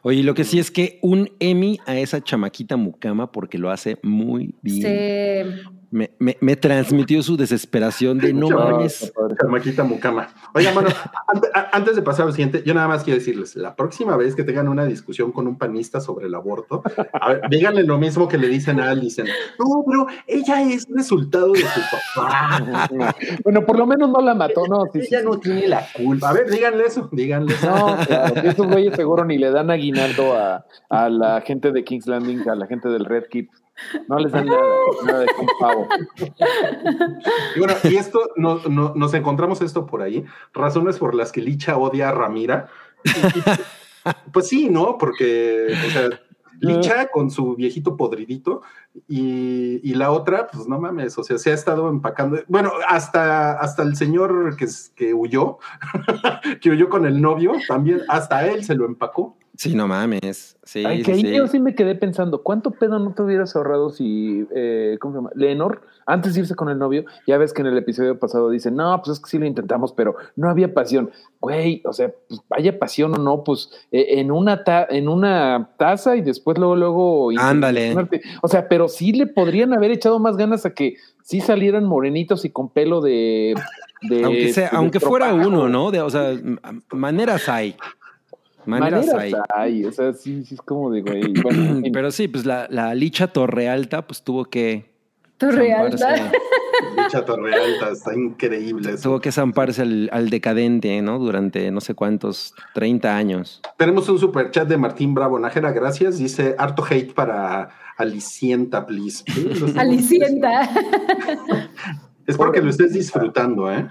Oye, lo que sí es que un Emmy a esa chamaquita mucama porque lo hace muy bien. Se- Me, me- me transmitió su desesperación de no mames. Chamaquita mucama. Oiga, mano, ante- a- antes de pasar al siguiente, yo nada más quiero decirles, la próxima vez que tengan una discusión con un panista sobre el aborto, a ver, díganle lo mismo que le dicen a Alison. No, pero ella es resultado de su papá. Bueno, por lo menos no la mató, no. sí, Ella sí. no tiene la culpa. A ver, díganle eso, díganle eso. No, claro, esos güeyes seguro ni le dan aguinaldo a, a la gente de King's Landing, a la gente del Red Kit. No les dan nada, nada de pavo. Y bueno, y esto, no- no- nos encontramos esto por ahí, razones por las que Licha odia a Ramira. Y- y- pues sí, ¿no? Porque, o sea, Licha con su viejito podridito y, y la otra, pues no mames, o sea, se ha estado empacando. Bueno, hasta, hasta el señor que, que huyó, que huyó con el novio, también, hasta él se lo empacó. Sí, no mames. Sí, Ay, sí, que ahí sí. yo sí me quedé pensando, ¿cuánto pedo no te hubieras ahorrado si, eh, ¿cómo se llama? Lenor, antes de irse con el novio, ya ves que en el episodio pasado dice, no, pues es que sí lo intentamos, pero no había pasión. Güey, o sea, pues vaya pasión o no, pues eh, en, una ta- en una taza y después luego, luego... Ándale. O sea, pero sí le podrían haber echado más ganas a que sí salieran morenitos y con pelo de... de aunque sea, de aunque fuera uno, ¿no? De, o sea, maneras hay. Maneras, hay. hay. O sea, sí, sí es como de, güey, bueno. Pero sí, pues la, la licha Torrealta, pues tuvo que. Torrealta. Licha Torrealta, está increíble eso. Tuvo que zamparse al, al decadente, ¿no? Durante no sé cuántos, 30 años. Tenemos un super chat de Martín Bravo Nájera, gracias. Dice harto hate para Alicienta, please. Alicienta. Espero que lo estés disfrutando, ¿eh?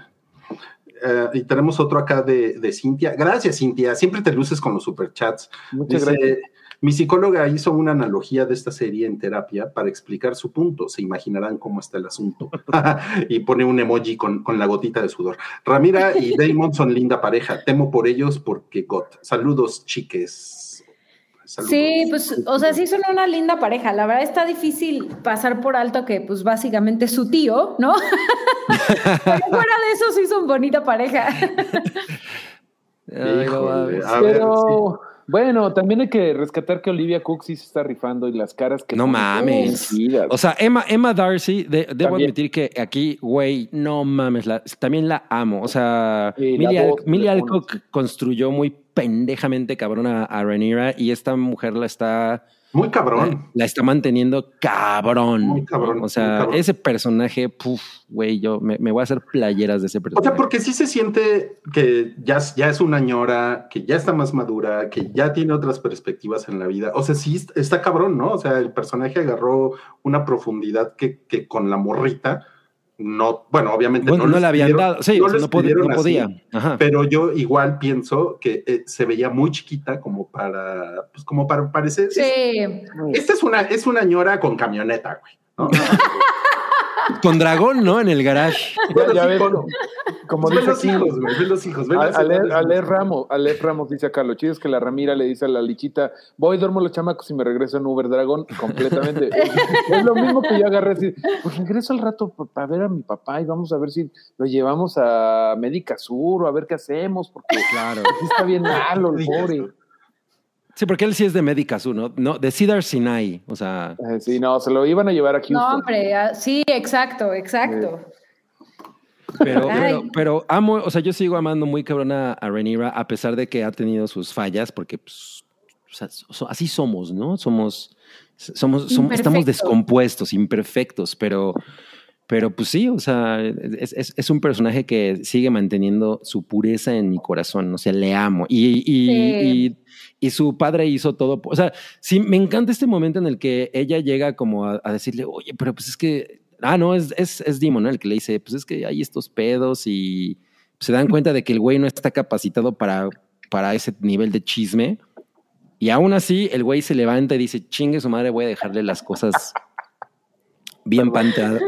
Eh, y tenemos otro acá de, de Cintia. Gracias, Cintia. Siempre te luces con los superchats. Muchas Dice, gracias. mi psicóloga hizo una analogía de esta serie en terapia para explicar su punto. Se imaginarán cómo está el asunto. y pone un emoji con, con la gotita de sudor. Ramira y Damon son linda pareja. Temo por ellos porque got. Saludos, chiques. Saludos. Sí, pues, o sea, sí son una linda pareja. La verdad está difícil pasar por alto que, pues, básicamente es su tío, ¿no? Pero fuera de eso sí son bonita pareja. Ay, no Híjole, mames. a ver, Pero bueno, también hay que rescatar que Olivia Cook sí se está rifando y las caras que No mames. O sea, Emma, Emma Darcy, de- debo También. admitir que aquí, güey, no mames, la- también la amo. O sea, Sí, Millie, Al- Millie Alcock construyó muy pendejamente cabrón a, a Rhaenyra y esta mujer la está, Muy cabrón. la está manteniendo cabrón. Muy cabrón, O sea, cabrón. ese personaje, puf, güey, yo me, me voy a hacer playeras de ese O personaje. sea, porque sí se siente que ya, es- ya es una ñora, que ya está más madura, que ya tiene otras perspectivas en la vida. O sea, sí est- está cabrón, ¿no? O sea, el personaje agarró una profundidad que, que con la morrita no, bueno, obviamente Bueno, no, lo le habían dado, sí, no o sea, lo no, pod- no podía. así, Ajá. pero yo igual pienso que eh, se veía muy chiquita como para, pues como para parecer. Sí. Esta es una, es una ñora con camioneta, güey. ¿no? Con dragón, ¿no? En el garage. Ya, ya Sí, ves, con- como ven dice los aquí, hijos, güey, ven los hijos. ven Ale, Ramos, Ale Ramos dice acá, lo chido es que la Ramira le dice a la lichita, voy, duermo los chamacos y me regreso en Uber Dragon completamente. es lo mismo que yo agarré así, pues regreso al rato para ver a mi papá y vamos a ver si lo llevamos a Médica Sur o a ver qué hacemos, porque Claro. sí está bien malo el pobre. Sí, porque él sí es de Médica Sur, ¿no? No, de Cedar Sinai. O sea, Eh, Sí, no, se lo iban a llevar a Houston. No, hombre, sí, exacto, exacto. Pero, pero, pero amo, o sea, yo sigo amando muy cabrón a, a Rhaenyra, a pesar de que ha tenido sus fallas, porque pues, o sea, so- así somos, ¿no? Somos, somos, somos estamos descompuestos, imperfectos, pero, pero pues sí, o sea, es, es- es un personaje que sigue manteniendo su pureza en mi corazón, o sea, le amo. Y, y, Sí. y, y su padre hizo todo, o sea, sí, me encanta este momento en el que ella llega como a, a decirle, oye, pero pues es que Ah, no, es, es, es Demon, ¿no? El que le dice, pues es que hay estos pedos y se dan cuenta de que el güey no está capacitado para, para ese nivel de chisme. Y aún así, el güey se levanta y dice, chingue su madre, voy a dejarle las cosas bien panteadas.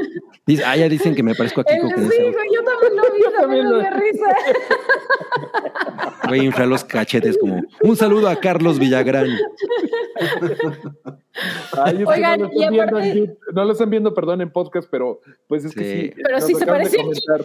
Dice, ah, ya dicen que me parezco a El- Kiko con sí, ese güey, yo también lo vi, también me lo- dio risa. Voy a inflar los cachetes como, un saludo a Carlos Villagrán. Ay, es que Oigan, no, lo están viendo aparte- en YouTube- no lo están viendo, perdón, en podcast, pero pues es que Sí. Pero sí se parece a comentar.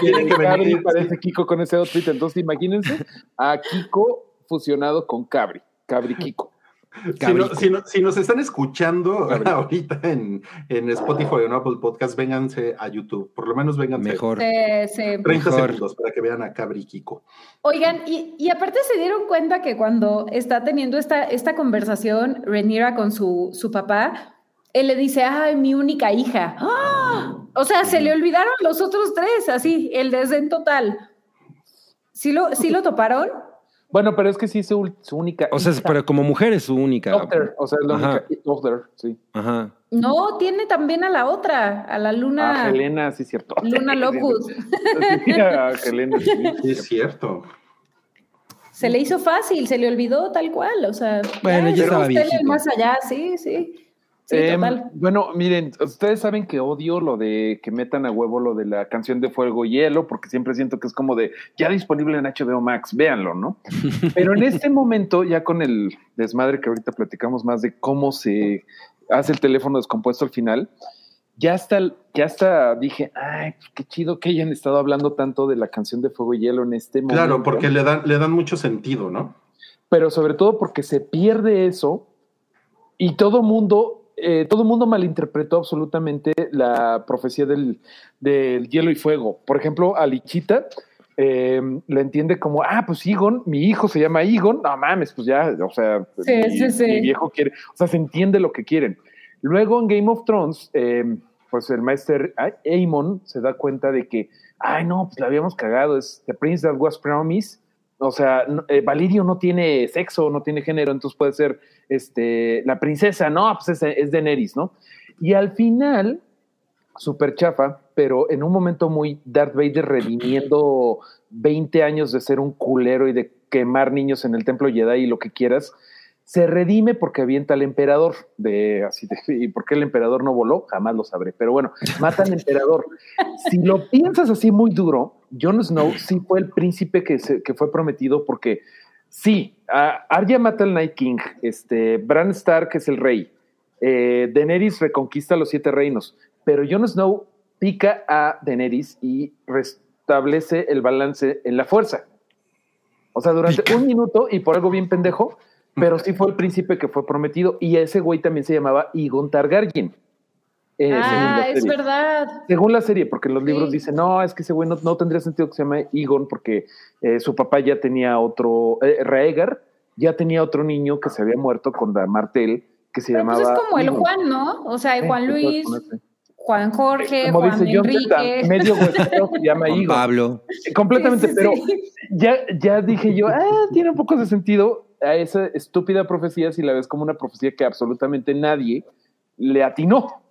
Tiene que parece Kiko con ese outfit. Entonces, imagínense a Kiko fusionado con Cabri. Cabri Kiko. Si, no- Cabrico. si no- si nos están escuchando Cabrico. ahorita en, en Spotify o en Apple Podcast, vénganse a YouTube. Por lo menos vénganse Mejor. Sí, sí. 30 Mejor. segundos para que vean a Cabri Kiko. Oigan, y, y aparte se dieron cuenta que cuando está teniendo esta, esta conversación Rhaenyra con su, su papá, él le dice, ay, mi única hija. ¡Ah! O sea, se le olvidaron los otros tres, así, el desdén total. ¿Sí lo, ¿sí lo toparon? Bueno, pero es que sí, su, su única. O sea, hija. pero como mujer es su única. Daughter, o sea, es la Ajá. única. Daughter, sí. Ajá. No, tiene también a la otra, a la A Luna, Helena, sí, cierto. Luna Lovegood. Sí, a Helena, sí. Sí, es cierto. Se le hizo fácil, se le olvidó tal cual, o sea. Bueno, ya es estaba el más allá, sí, sí. Sí, Em, total. bueno, miren, ustedes saben que odio lo de que metan a huevo lo de la canción de Fuego y Hielo, porque siempre siento que es como de ya disponible en HBO Max, véanlo, ¿no? Pero en este momento, ya con el desmadre que ahorita platicamos más de cómo se hace el teléfono descompuesto al final, ya hasta, ya hasta dije, ay, pues qué chido que hayan estado hablando tanto de la canción de Fuego y Hielo en este momento. Claro, porque le dan, le dan mucho sentido, ¿no? pero sobre todo porque se pierde eso y todo mundo, eh, todo mundo malinterpretó absolutamente la profecía del, del hielo y fuego. Por ejemplo, a Lichita eh, la entiende como, ah, pues Egon, mi hijo se llama Egon, no mames, pues ya, o sea, Sí, mi, sí, sí. mi viejo quiere, o sea, se entiende lo que quieren. Luego en Game of Thrones, eh, pues el maestro Aemon se da cuenta de que, ay, no, pues la habíamos cagado, es The Prince That Was Promised, o sea, eh, Valirio no tiene sexo, no tiene género, entonces puede ser este, la princesa, no, pues es, es Daenerys, ¿no? Y al final, súper chafa, pero en un momento muy Darth Vader redimiendo 20 años de ser un culero y de quemar niños en el templo Jedi y lo que quieras, se redime porque avienta al emperador de así de, y por qué el emperador no voló jamás lo sabré pero bueno mata al emperador si lo piensas así muy duro Jon Snow sí fue el príncipe que, se- que fue prometido porque sí a- Arya mata al Night King, este, Bran Stark es el rey, eh, Daenerys reconquista los siete reinos, pero Jon Snow pica a Daenerys y restablece el balance en la fuerza. O sea, durante Pica. un minuto y por algo bien pendejo, pero sí fue el príncipe que fue prometido y ese güey también se llamaba Egon Targaryen. eh, Ah, es serie. verdad. Según la serie, porque en los Sí. libros dicen, no, es que ese güey no, no tendría sentido que se llame Egon porque eh, su papá ya tenía otro, eh, Rhaegar ya tenía otro niño que se había muerto con la Martel que se Pero pues llamaba. es como el. Juan, ¿no? O sea, Sí, Juan Luis. Juan Jorge, Como Juan dice John Zeta, Enrique. medio huesito se llama Juan. Pablo. Completamente, Sí, sí, pero ya, ya dije yo, ah, tiene un poco de sentido a esa estúpida profecía si la ves como una profecía que absolutamente nadie le atinó.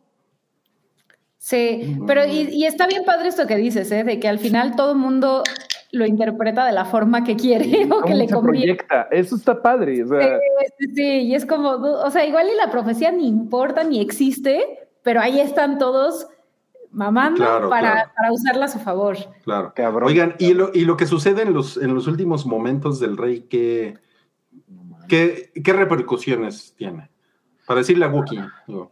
Sí, pero y, y está bien padre esto que dices, ¿eh? De que al final todo el mundo lo interpreta de la forma que quiere o que ¿Cómo le conviene. proyecta? Eso está padre. O sea, Sí, sí, y es como, o sea, igual y la profecía ni importa ni existe, pero ahí están todos mamando Claro, para, claro. para usarla a su favor. Claro. Cabrón. Oigan, y lo, y lo que sucede en los, en los últimos momentos del rey, ¿qué, qué, qué repercusiones tiene? Para decirle a Wookiee. digo.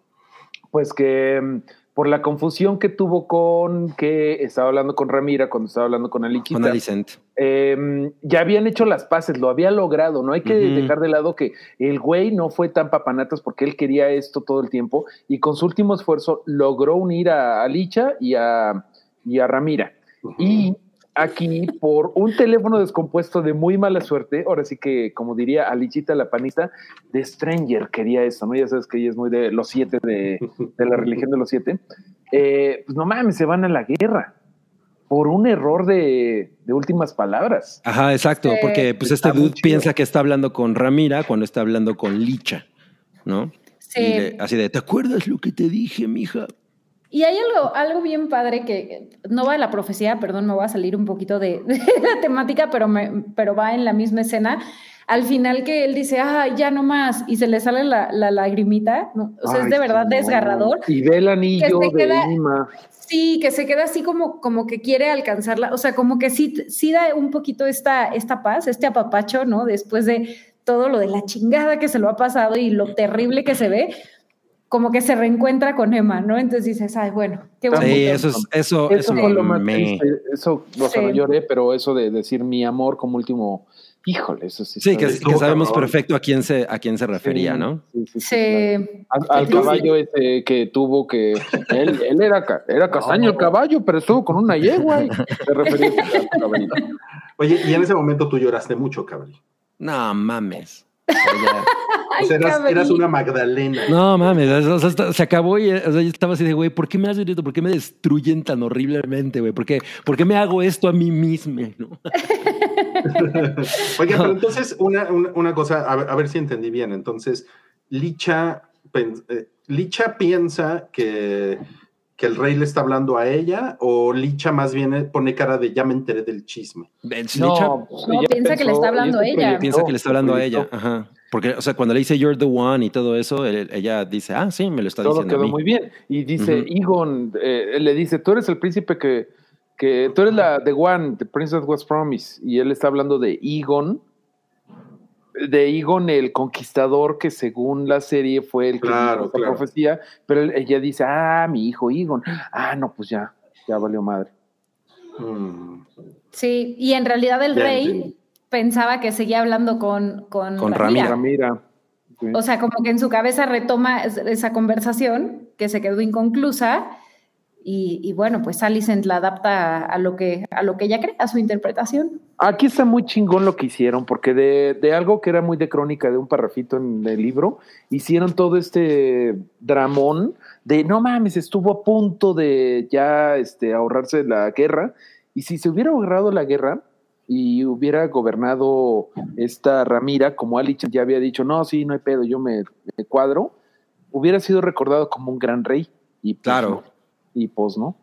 Pues que mm, por la confusión que tuvo con que estaba hablando con Ramira cuando estaba hablando con Aliquita, Con Alicent. eh, ya habían hecho las paces, lo había logrado. No hay que dejar de lado que el güey no fue tan papanatas porque él quería esto todo el tiempo y con su último esfuerzo logró unir a Alicia y a, y a Ramira. Y aquí, por un teléfono descompuesto de muy mala suerte, ahora sí que, como diría Alichita la panista, de Stranger quería eso, ¿no? Ya sabes que ella es muy de los siete, de, de la religión de los siete. Eh, pues no mames, se van a la guerra por un error de, de últimas palabras. Ajá, exacto, Sí. porque pues este Está dude chido. piensa que está hablando con Ramira cuando está hablando con Licha, ¿no? Sí. Y le- así de, ¿te acuerdas lo que te dije, mija? Y hay algo, algo bien padre que no va de la profecía, perdón, me voy a salir un poquito de, de la temática, pero, me, pero va en la misma escena. Al final que él dice, ah, ya no más, y se le sale la, la lagrimita, ¿no? o sea, es de verdad no. desgarrador. Y ve el anillo Que de queda- Ima. Sí, que se queda así como, como que quiere alcanzarla, o sea, como que sí, sí da un poquito esta, esta paz, este apapacho, ¿no? Después de todo lo de la chingada que se lo ha pasado y lo terrible que se ve, como que se reencuentra con Emma, ¿no? Entonces dices, ay, bueno, qué Está bonito. Sí, muy eso es, eso, Eso eso lo más. Eso, o sea, Sí. no lloré, pero eso de decir mi amor como último, híjole, eso sí. Sí, que, sabemos cabrón. perfecto a quién se, a quién se refería, Sí, ¿no? sí, sí, sí, Sí. claro. Al, al Sí. caballo ese que tuvo que él, él era, era castaño el caballo, pero estuvo con una yegua. y Se refería a. Oye, y en ese momento tú lloraste mucho, cabrón. No mames. O sea, eras, una Magdalena. No mames, o sea, hasta- se acabó y o sea, yo estaba así de, güey, ¿por qué me hacen esto? ¿Por qué me destruyen tan horriblemente, güey? ¿Por qué, por qué me hago esto a mí mismo? ¿no? Oiga, pero entonces, una, una, una cosa, a ver, a ver si entendí bien. Entonces, Licha, pen- eh, Licha piensa que, que el rey le está hablando a ella, o Licha más bien eh, pone cara de ya me enteré del chisme. No, No, ella piensa que le está hablando a ella. piensa que le está hablando a ella. Ajá. Porque, o sea, cuando le dice you're the one y todo eso, él- ella dice, ah, sí, me lo está Todo diciendo a quedó mí. muy bien. Y dice, Ujú. Egon, eh, él le dice, tú eres el príncipe que, que, tú eres la The One, the Princess was promised. Y él está hablando de Egon, de Egon el conquistador que según la serie fue el que Claro, dijo esa claro. profecía, pero ella dice, ah, mi hijo Egon. Ah, no, pues ya, ya valió madre. Sí, y en realidad el Ya rey pensaba que seguía hablando con, con, Con Ramira. Ramira. sí. O sea, como que en su cabeza retoma es- esa conversación que se quedó inconclusa y, y bueno, pues Alicent la adapta a, a lo que, a lo que ella cree, a su interpretación. Aquí está muy chingón lo que hicieron, porque de, de algo que era muy de crónica, de un parrafito en el libro, hicieron todo este dramón de no mames, estuvo a punto de ya este, ahorrarse la guerra. Y si se hubiera ahorrado la guerra y hubiera gobernado esta Ramira, como Alich ya había dicho, no, sí, no hay pedo, yo me, me cuadro, hubiera sido recordado como un gran rey. Y pues, Claro. no. Y pues no.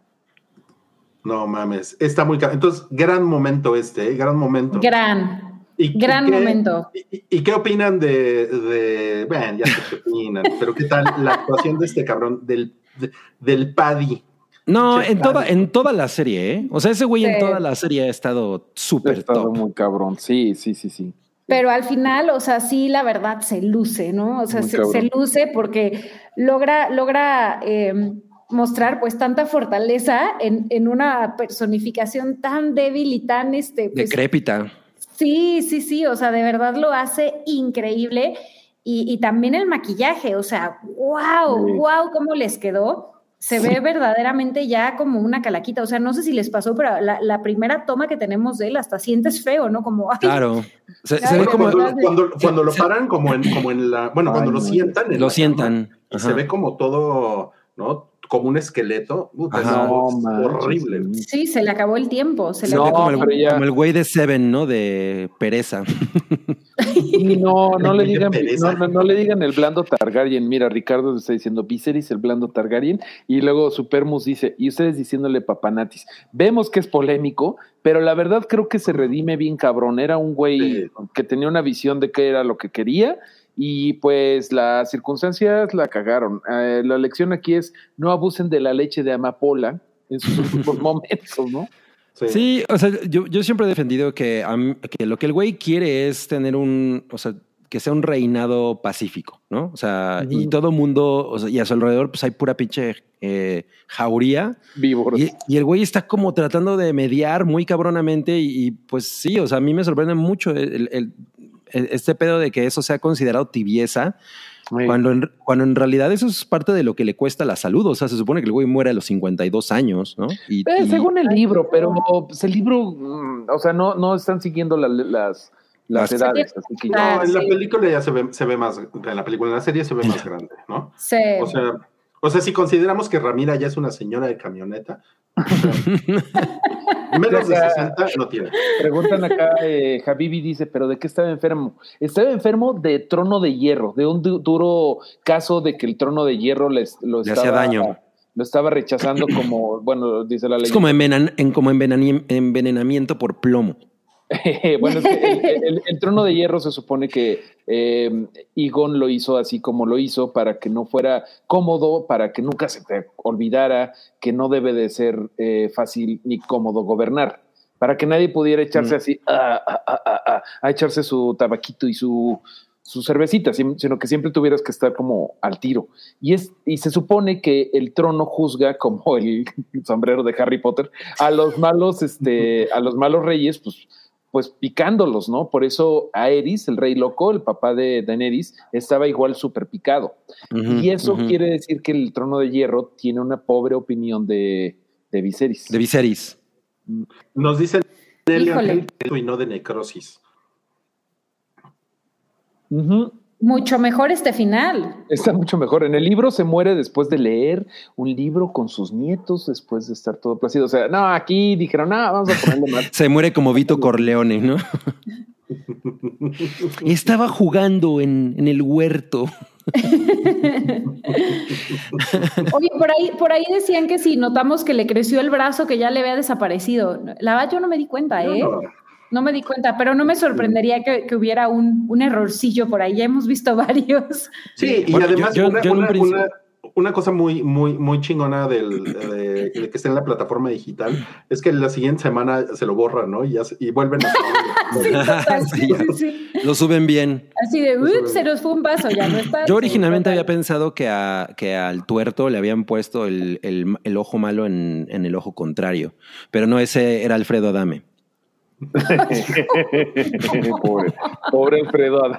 No mames, está muy... ca- Entonces, gran momento este, ¿eh? gran momento. Gran, ¿Y- y gran qué- momento. ¿Y, y qué opinan de, de, bueno, ya sé qué opinan, pero qué tal la actuación de este cabrón, del, de- del Paddy? No, en toda, en toda la serie, ¿eh? O sea, ese güey en toda la serie ha estado Ha súper estado top. muy cabrón. Sí, sí, sí, sí. Pero al final, o sea, sí, la verdad se luce, ¿no? O sea, se, luce porque logra, logra eh, mostrar pues tanta fortaleza en, en una personificación tan débil y tan, este, pues, Decrépita. Sí, sí, sí, o sea, de verdad lo hace increíble. Y, y también el maquillaje, o sea, wow, Sí. wow, cómo les quedó. Se ve verdaderamente ya como una calaquita. O sea, no sé si les pasó, pero la, la primera toma que tenemos de él hasta sientes feo, ¿no? Como, ay, Claro. Se, ve como. cuando, cuando, cuando lo paran como en, como en la, bueno, cuando lo sientan, en Lo sientan. cama, y Ajá. se ve como todo, ¿no? Como un esqueleto. Puta, Ajá. es No, horrible. sí. se le acabó el tiempo. Se le No, acabó como el el, pero ya- como el güey de Seven, ¿no? De pereza. Y no, no le digan, no, no- no le digan el blando Targaryen. Mira, Ricardo está diciendo Viserys, el blando Targaryen, y luego Supermus dice, y ustedes diciéndole Papanatis. Vemos que es polémico, pero la verdad creo que se redime bien cabrón. Era un güey Sí. que tenía una visión de qué era lo que quería. Y pues las circunstancias la cagaron. Eh, la lección aquí es no abusen de la leche de amapola en sus últimos momentos, ¿no? Sí. Sí, o sea, yo, yo siempre he defendido que, mí- que lo que el güey quiere es tener un, o sea, que sea un reinado pacífico, ¿no? O sea, y todo mundo, o sea, y a su alrededor, pues hay pura pinche eh, jauría. Víboros. Y, y el güey está como tratando de mediar muy cabronamente y, y, pues sí, o sea, a mí me sorprende mucho el, el- el- este pedo de que eso sea considerado tibieza, Sí. cuando en, cuando en realidad eso es parte de lo que le cuesta la salud. O sea, se supone que el güey muere a los 52 años, ¿no? Y, Eh, y- según el libro, pero pues, el libro, mm, o sea, no, no están siguiendo la- las, las Las- edades. Así que No, en la sí. película ya se ve, se ve más, en la película, en la serie se ve más grande, ¿no? Sí. O sea, o sea, si consideramos que Ramira ya es una señora de camioneta, menos de 60 no tiene. preguntan acá, eh, Habibi dice, pero ¿de qué estaba enfermo? Estaba enfermo de trono de hierro, de un du- duro caso de que el trono de hierro les, lo Le estaba, hacía daño. Lo estaba rechazando como, bueno, dice la ley. es como, envenan- en, como envenenamiento por plomo. bueno, es que el, el- el trono de hierro se supone que eh, Egon lo hizo así como lo hizo para que no fuera cómodo, para que nunca se te olvidara que no debe de ser eh, fácil ni cómodo gobernar, para que nadie pudiera echarse Mm. así a, a- a- a- echarse su tabaquito y su, su cervecita, sino que siempre tuvieras que estar como al tiro. Y, es, y se supone que el trono juzga como el sombrero de Harry Potter a los malos, este, a los malos reyes, pues pues picándolos, ¿no? Por eso Aerys, el rey loco, el papá de Daenerys, estaba igual súper picado. Y eso quiere decir que el trono de hierro tiene una pobre opinión de, de Viserys. De Viserys. Nos dicen Nelia Híjole. y no de necrosis. Ujú. Mucho mejor este final. Está mucho mejor. En el libro se muere después de leer un libro con sus nietos, después de estar todo placido. O sea, no, aquí dijeron, no, vamos a ponerle más. Se muere como Vito Corleone, ¿no? Estaba jugando en, en el huerto. Oye, por ahí, por ahí decían que si notamos que le creció el brazo, que ya le había desaparecido. La verdad, yo no me di cuenta, ¿eh? No, No me di cuenta, pero no me sorprendería que, que hubiera un, un errorcillo por ahí. Ya hemos visto varios. Sí, y Bueno, además yo- una, yo una- principio- una- una cosa muy, muy, muy chingona del, de, de que esté en la plataforma digital es que la siguiente semana se lo borran, ¿no? Y, ya y vuelven a... Total, Sí, sí, sí, sí. Lo suben bien. Así de, ups, se nos fue un paso, ya no está. Yo originalmente había pensado que, a- que al tuerto le habían puesto el, el- el ojo malo en, en el ojo contrario, pero no, ese era Alfredo Adame. pobre, pobre Alfredo Adame.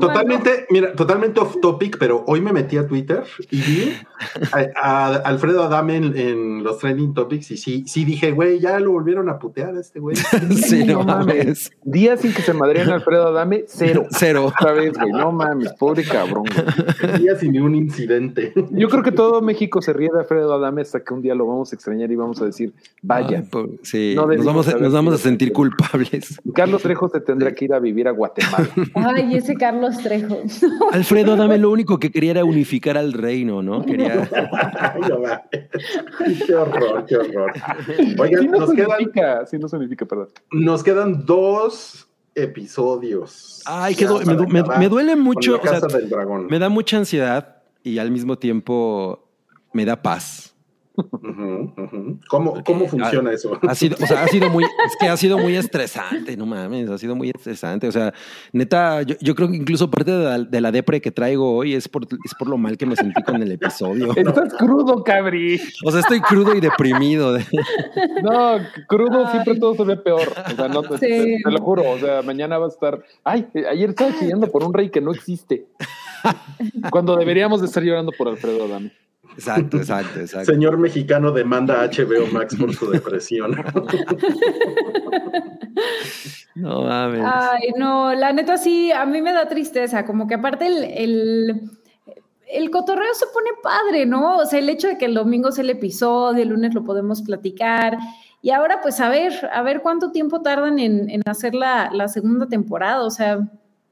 Totalmente, mira, totalmente off topic, pero hoy me metí a Twitter y vi a, a Alfredo Adame en, en los trending topics y sí, sí dije, güey, ya lo volvieron a putear a este güey. Sí, no no mames. mames. Días sin que se madreen a Alfredo Adame, cero. Cero. Otra vez, güey. No mames, pobre cabrón. güey. Día sin ningún incidente. Yo creo que todo México se ríe de Alfredo Adame hasta que un día lo vamos a extrañar y vamos a decir, vaya. Ay, pobre- sí, No nos vamos, a, nos vamos a sentir culpables. Carlos Trejo se tendrá que ir a vivir a Guatemala. Ay, ese Carlos Trejo. Alfredo Adame lo único que quería era unificar al reino, ¿no? Quería... Ay, no mames. qué horror, qué horror. Sí Oigan, no nos quedan, significa, sí no significa, perdón. nos quedan dos episodios. Ay, Ya que du- me, duele con mucho. La o sea, Casa del Dragón. me da mucha ansiedad y al mismo tiempo me da paz. ¿Cómo, cómo funciona eso? Ha sido, o sea, ha sido muy, es que ha sido muy estresante, no mames, ha sido muy estresante. O sea, neta, yo, yo creo que incluso parte de la, de la depre que traigo hoy es por, es por lo mal que me sentí con el episodio. Estás crudo, cabri. O sea, estoy crudo y deprimido. No, crudo siempre todo se ve peor. O sea, no te, Sí. te- te lo juro. O sea, mañana va a estar. Ay, ayer estaba chillando por un rey que no existe. Cuando deberíamos de estar llorando por Alfredo Adame. Exacto, exacto, exacto. Señor mexicano demanda a HBO Max por su depresión. No mames. Ay, no, la neta sí, a mí me da tristeza, como que aparte el, el, el cotorreo se pone padre, ¿no? O sea, el hecho de que el domingo es el episodio, el lunes lo podemos platicar, y ahora pues a ver, a ver cuánto tiempo tardan en, en hacer la, la segunda temporada, o sea,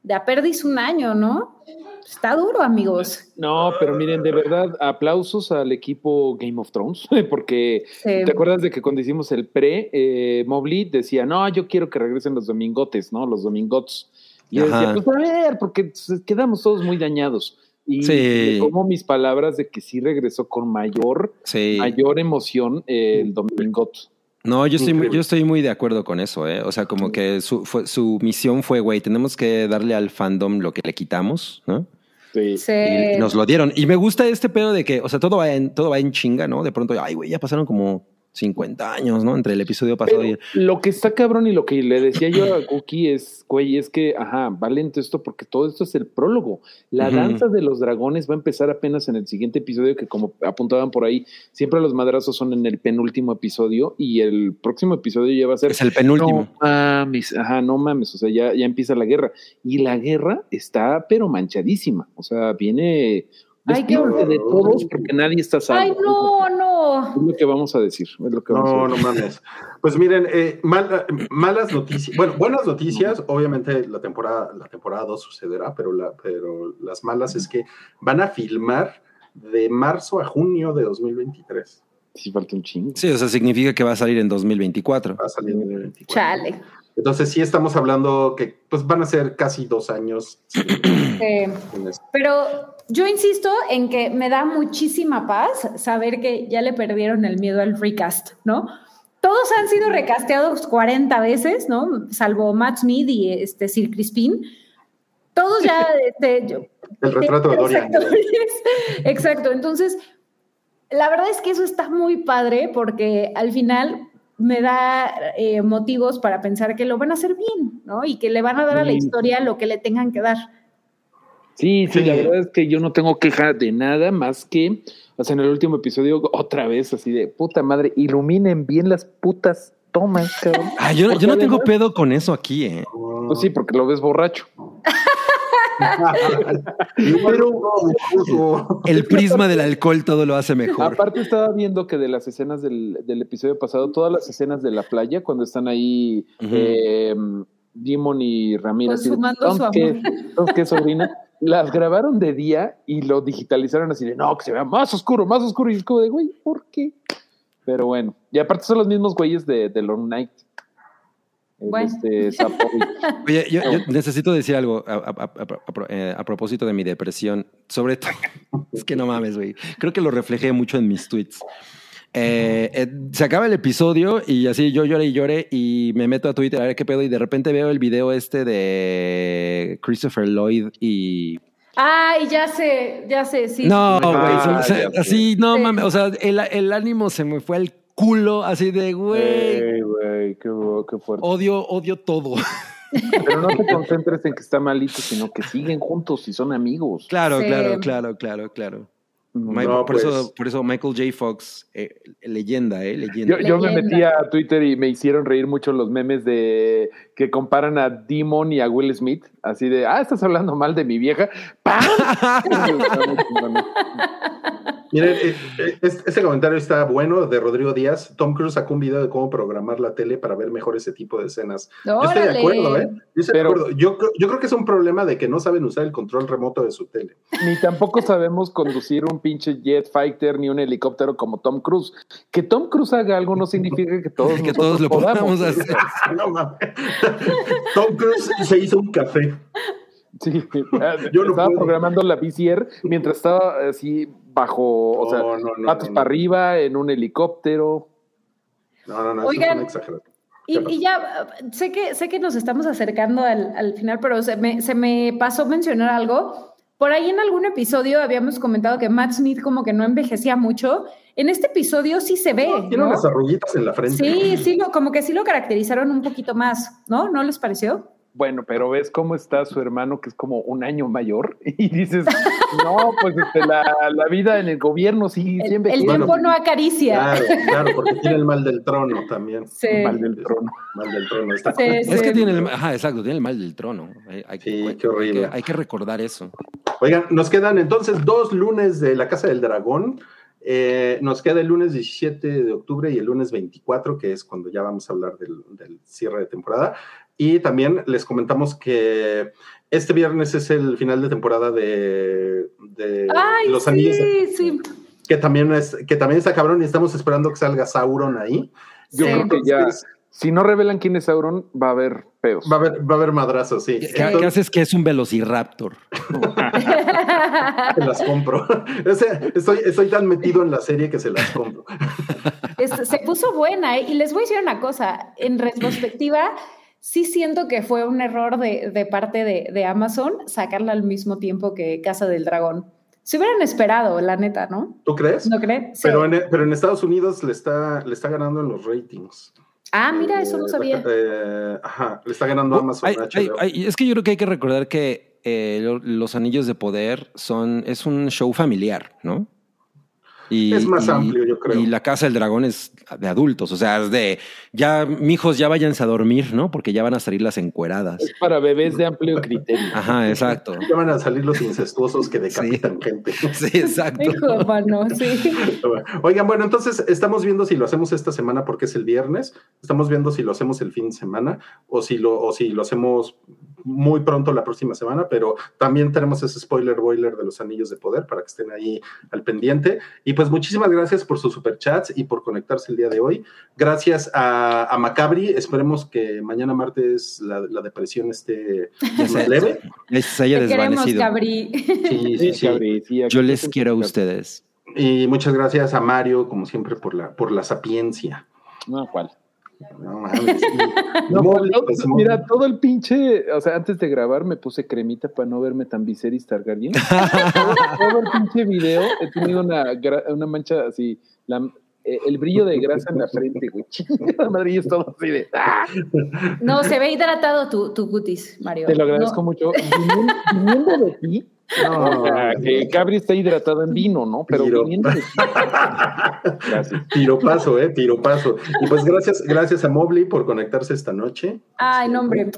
de a perdis un año, ¿no? Está duro, amigos. No, pero miren, de verdad, aplausos al equipo Game of Thrones, porque Sí. ¿te acuerdas de que cuando hicimos el pre, eh, Mobley decía, no, yo quiero que regresen los domingotes, ¿no? Los domingots. Y yo decía, pues a ver, porque pues, quedamos todos muy dañados. Y Sí. como mis palabras de que sí regresó con mayor, Sí. mayor emoción eh, el domingot. No, yo estoy, yo estoy muy de acuerdo con eso, ¿eh? O sea, como que su, fue- su misión fue, güey, tenemos que darle al fandom lo que le quitamos, ¿no? Sí. Sí. Y nos lo dieron. Y me gusta este pedo de que, o sea, todo va en, todo va en chinga, ¿no? De pronto, ay, güey, ya pasaron como 50 años, ¿no? Entre el episodio pasado y... Pero lo que está cabrón y lo que le decía yo a Cookie es, güey, es que, ajá, va lento esto porque todo esto es el prólogo. La danza de los dragones va a empezar apenas en el siguiente episodio, que como apuntaban por ahí, siempre los madrazos son en el penúltimo episodio y el próximo episodio ya va a ser... Es el penúltimo. No mames, ajá, no mames, o sea, ya, ya empieza la guerra. Y la guerra está, pero manchadísima, o sea, viene... Despídete de todos porque nadie está salvo. Ay, no, no. Es lo que vamos a decir. Es lo que vamos a No, decir. no mames. Pues miren, eh, mal- malas noticias. Bueno, buenas noticias. Obviamente la temporada, la temporada 2 sucederá, pero, la, pero las malas es que van a filmar de marzo a junio de 2023. Sí, falta un chingo. Sí, o sea, significa que va a salir en 2024. Va a salir en 2024. Chale. Entonces sí estamos hablando que pues van a ser casi dos años. Pero yo insisto en que me da muchísima paz saber que ya le perdieron el miedo al recast, ¿no? Todos han sido recasteados 40 veces, ¿no? Salvo Matt Smith y este Sir Crispin. Todos ya, este, yo- El retrato de Dorian. Exacto. Entonces, la verdad es que eso está muy padre porque al final me da eh, motivos para pensar que lo van a hacer bien, ¿no? Y que le van a dar a la historia lo que le tengan que dar. Sí, sí, Sí. la verdad es que yo no tengo queja de nada más que, o sea, en el último episodio, otra vez, así de puta madre, iluminen bien las putas tomas, cabrón. Ah, yo, no- yo no tengo pedo con eso aquí, ¿eh? Pues sí, porque lo ves borracho. El prisma del alcohol todo lo hace mejor. Aparte estaba viendo que de las escenas del, del episodio pasado, todas las escenas de la playa, cuando están ahí Ujú. eh, Dimon y Ramírez, así de, Consumando su "¿Sabes qué? amor". ¿Sabes qué, sobrina? Las grabaron de día y lo digitalizaron así de, no, que se vea más oscuro, más oscuro. Y es como de, güey, ¿por qué? Pero bueno, y aparte son los mismos güeyes de, de Long Night. Bueno. Este. Oye, yo, yo necesito decir algo a, a- a- a- a pro- eh, a propósito de mi depresión. Sobre todo, es que no mames, güey. Creo que lo reflejé mucho en mis tweets. Eh, eh, se acaba el episodio y así yo lloré y lloré y me meto a Twitter a ver qué pedo y de repente veo el video este de Christopher Lloyd y... Ay, ya sé, ya sé, sí. No, güey, Ah, sé. así, no Sí. mames, o sea, el, el ánimo se me fue al culo, así de, güey, Ey, güey, qué, qué fuerte. odio, odio todo. Pero no te concentres en que está malito, sino que siguen juntos y son amigos. Claro, Sí. claro, claro, claro, claro. Michael- No, por, pues. eso, por eso Michael J. Fox, eh, leyenda, ¿eh? Leyenda. Yo, yo me metí a Twitter y me hicieron reír mucho los memes de que comparan a Demon y a Will Smith, así de, ah, estás hablando mal de mi vieja. ¡Pam! Miren, eh, eh, este, comentario está bueno de Rodrigo Díaz. Tom Cruise sacó un video de cómo programar la tele para ver mejor ese tipo de escenas. Yo estoy de Órale. acuerdo, ¿eh? Yo estoy Pero- de acuerdo. Yo, creo- yo creo que es un problema de que no saben usar el control remoto de su tele. Ni tampoco sabemos conducir un pinche jet fighter ni un helicóptero como Tom Cruise. Que Tom Cruise haga algo no significa que todos, que nosotros todos lo podamos hacer. No mames. Tom Cruise se hizo un café. Sí, Yo no estaba puedo. programando la VCR mientras estaba así bajo, o sea, No, no, no, patos no, no. para arriba, en un helicóptero. No, no, no, eso Oigan, es. Y, y ya, uh, sé que, sé que nos estamos acercando al, al final, pero se me, se me pasó mencionar algo. Por ahí en algún episodio habíamos comentado que Matt Smith como que no envejecía mucho. En este episodio sí se ve, Tiene ¿no? unas arruguitas en la frente. Sí, sí, lo, como que sí lo caracterizaron un poquito más, ¿no? ¿No les pareció? Bueno, pero ves cómo está su hermano, que es como un año mayor, y dices, no, pues este, la, la vida en el gobierno sí, El, siempre el Bueno, tiempo no acaricia. Claro, claro, porque tiene el mal del trono también. Sí. mal del trono. Mal del trono. Está Sí, Es sí. que tiene el, ajá, exacto, tiene el mal del trono. Hay, hay Sí, que, qué horrible. Hay que, hay que recordar eso. Oigan, nos quedan entonces dos lunes de la Casa del Dragón. Eh, nos queda el lunes 17 de octubre y el lunes 24, que es cuando ya vamos a hablar del, del cierre de temporada. Y también les comentamos que este viernes es el final de temporada de, de Ay, Los Anillos, de- sí, sí. que también, es, que también está cabrón y estamos esperando que salga Sauron ahí. Yo Sí. creo que ya, si no revelan quién es Sauron, va a haber peos. Va a haber, va a haber madrazos, sí. ¿Qué, haces que es un velociraptor? las compro. O sea, estoy, estoy tan metido en la serie que se las compro. Es- se puso buena, ¿eh? Y les voy a decir una cosa, en retrospectiva, sí siento que fue un error de, de parte de, de Amazon sacarla al mismo tiempo que Casa del Dragón. Se hubieran esperado, la neta, ¿no? ¿Tú crees? ¿No creen? Sí. Pero, en, pero en Estados Unidos le está, le está ganando en los ratings. Ah, mira, eso no Eh, sabía. eh, ajá, le está ganando Amazon. Ay, ay, HBO. ay, es que yo creo que hay que recordar que eh, lo- los anillos de poder son, es un show familiar, ¿no? Y, Es más y- amplio, yo creo. Y la casa del dragón es de adultos, o sea, es de ya, mijos, ya váyanse a dormir, ¿no? Porque ya van a salir las encueradas. Es para bebés de amplio criterio. Ajá, exacto. Ya van a salir los incestuosos que decapitan gente. Sí, exacto. Hijo, mano, sí. Oigan, bueno, entonces estamos viendo si lo hacemos esta semana porque es el viernes, estamos viendo si lo hacemos el fin de semana o si lo, o si lo hacemos muy pronto la próxima semana, pero también tenemos ese spoiler boiler de los anillos de poder para que estén ahí al pendiente. Y pues muchísimas gracias por sus superchats y por conectarse el día de hoy. Gracias a, a Macabri, esperemos que mañana martes la, la depresión esté más se, leve. haya Te queremos, desvanecido. Cabri. Sí, sí, sí. Cabri, sí, aquí Yo les quiero a ustedes. Y muchas gracias a Mario, como siempre, por la, por la sapiencia. No, ¿cuál? No mames. No, todo- pues, mira, todo el pinche, o sea, antes de grabar me puse cremita para no verme tan Viserys Targaryen. todo, todo el pinche video he tenido una, una mancha así, la- eh, el brillo de grasa en la frente, güey. Chingada madre, es todo así de. ¡ah! No, se ve hidratado tu, tu cutis, Mario. Te lo agradezco No, mucho. Viniendo, viniendo de ti, No, o sea, que Cabri está hidratado en vino, ¿no? Pero Tiro. Tiropazo, eh, tiropazo. Y pues gracias, gracias a Mobley por conectarse esta noche. Ay, no, hombre.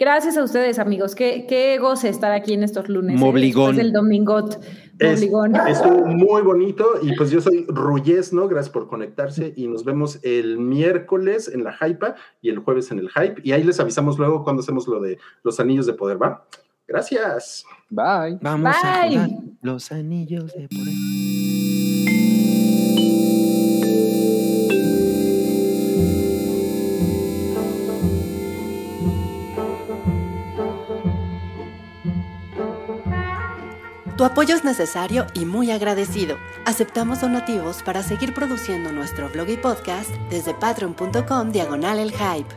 Gracias a ustedes, amigos. Qué, qué goce estar aquí en estos lunes. ¿eh? Mobligón. Después del domingot. Es- Mobligón. estuvo muy bonito y pues yo soy Ruyes, ¿no? Gracias por conectarse y nos vemos el miércoles en la Hypa y el jueves en el Hype y ahí les avisamos luego cuando hacemos lo de los anillos de poder, ¿va? Gracias. Bye. Vamos a jugar los anillos de poder. Tu apoyo es necesario y muy agradecido. Aceptamos donativos para seguir produciendo nuestro blog y podcast desde patreon.com diagonal el hype.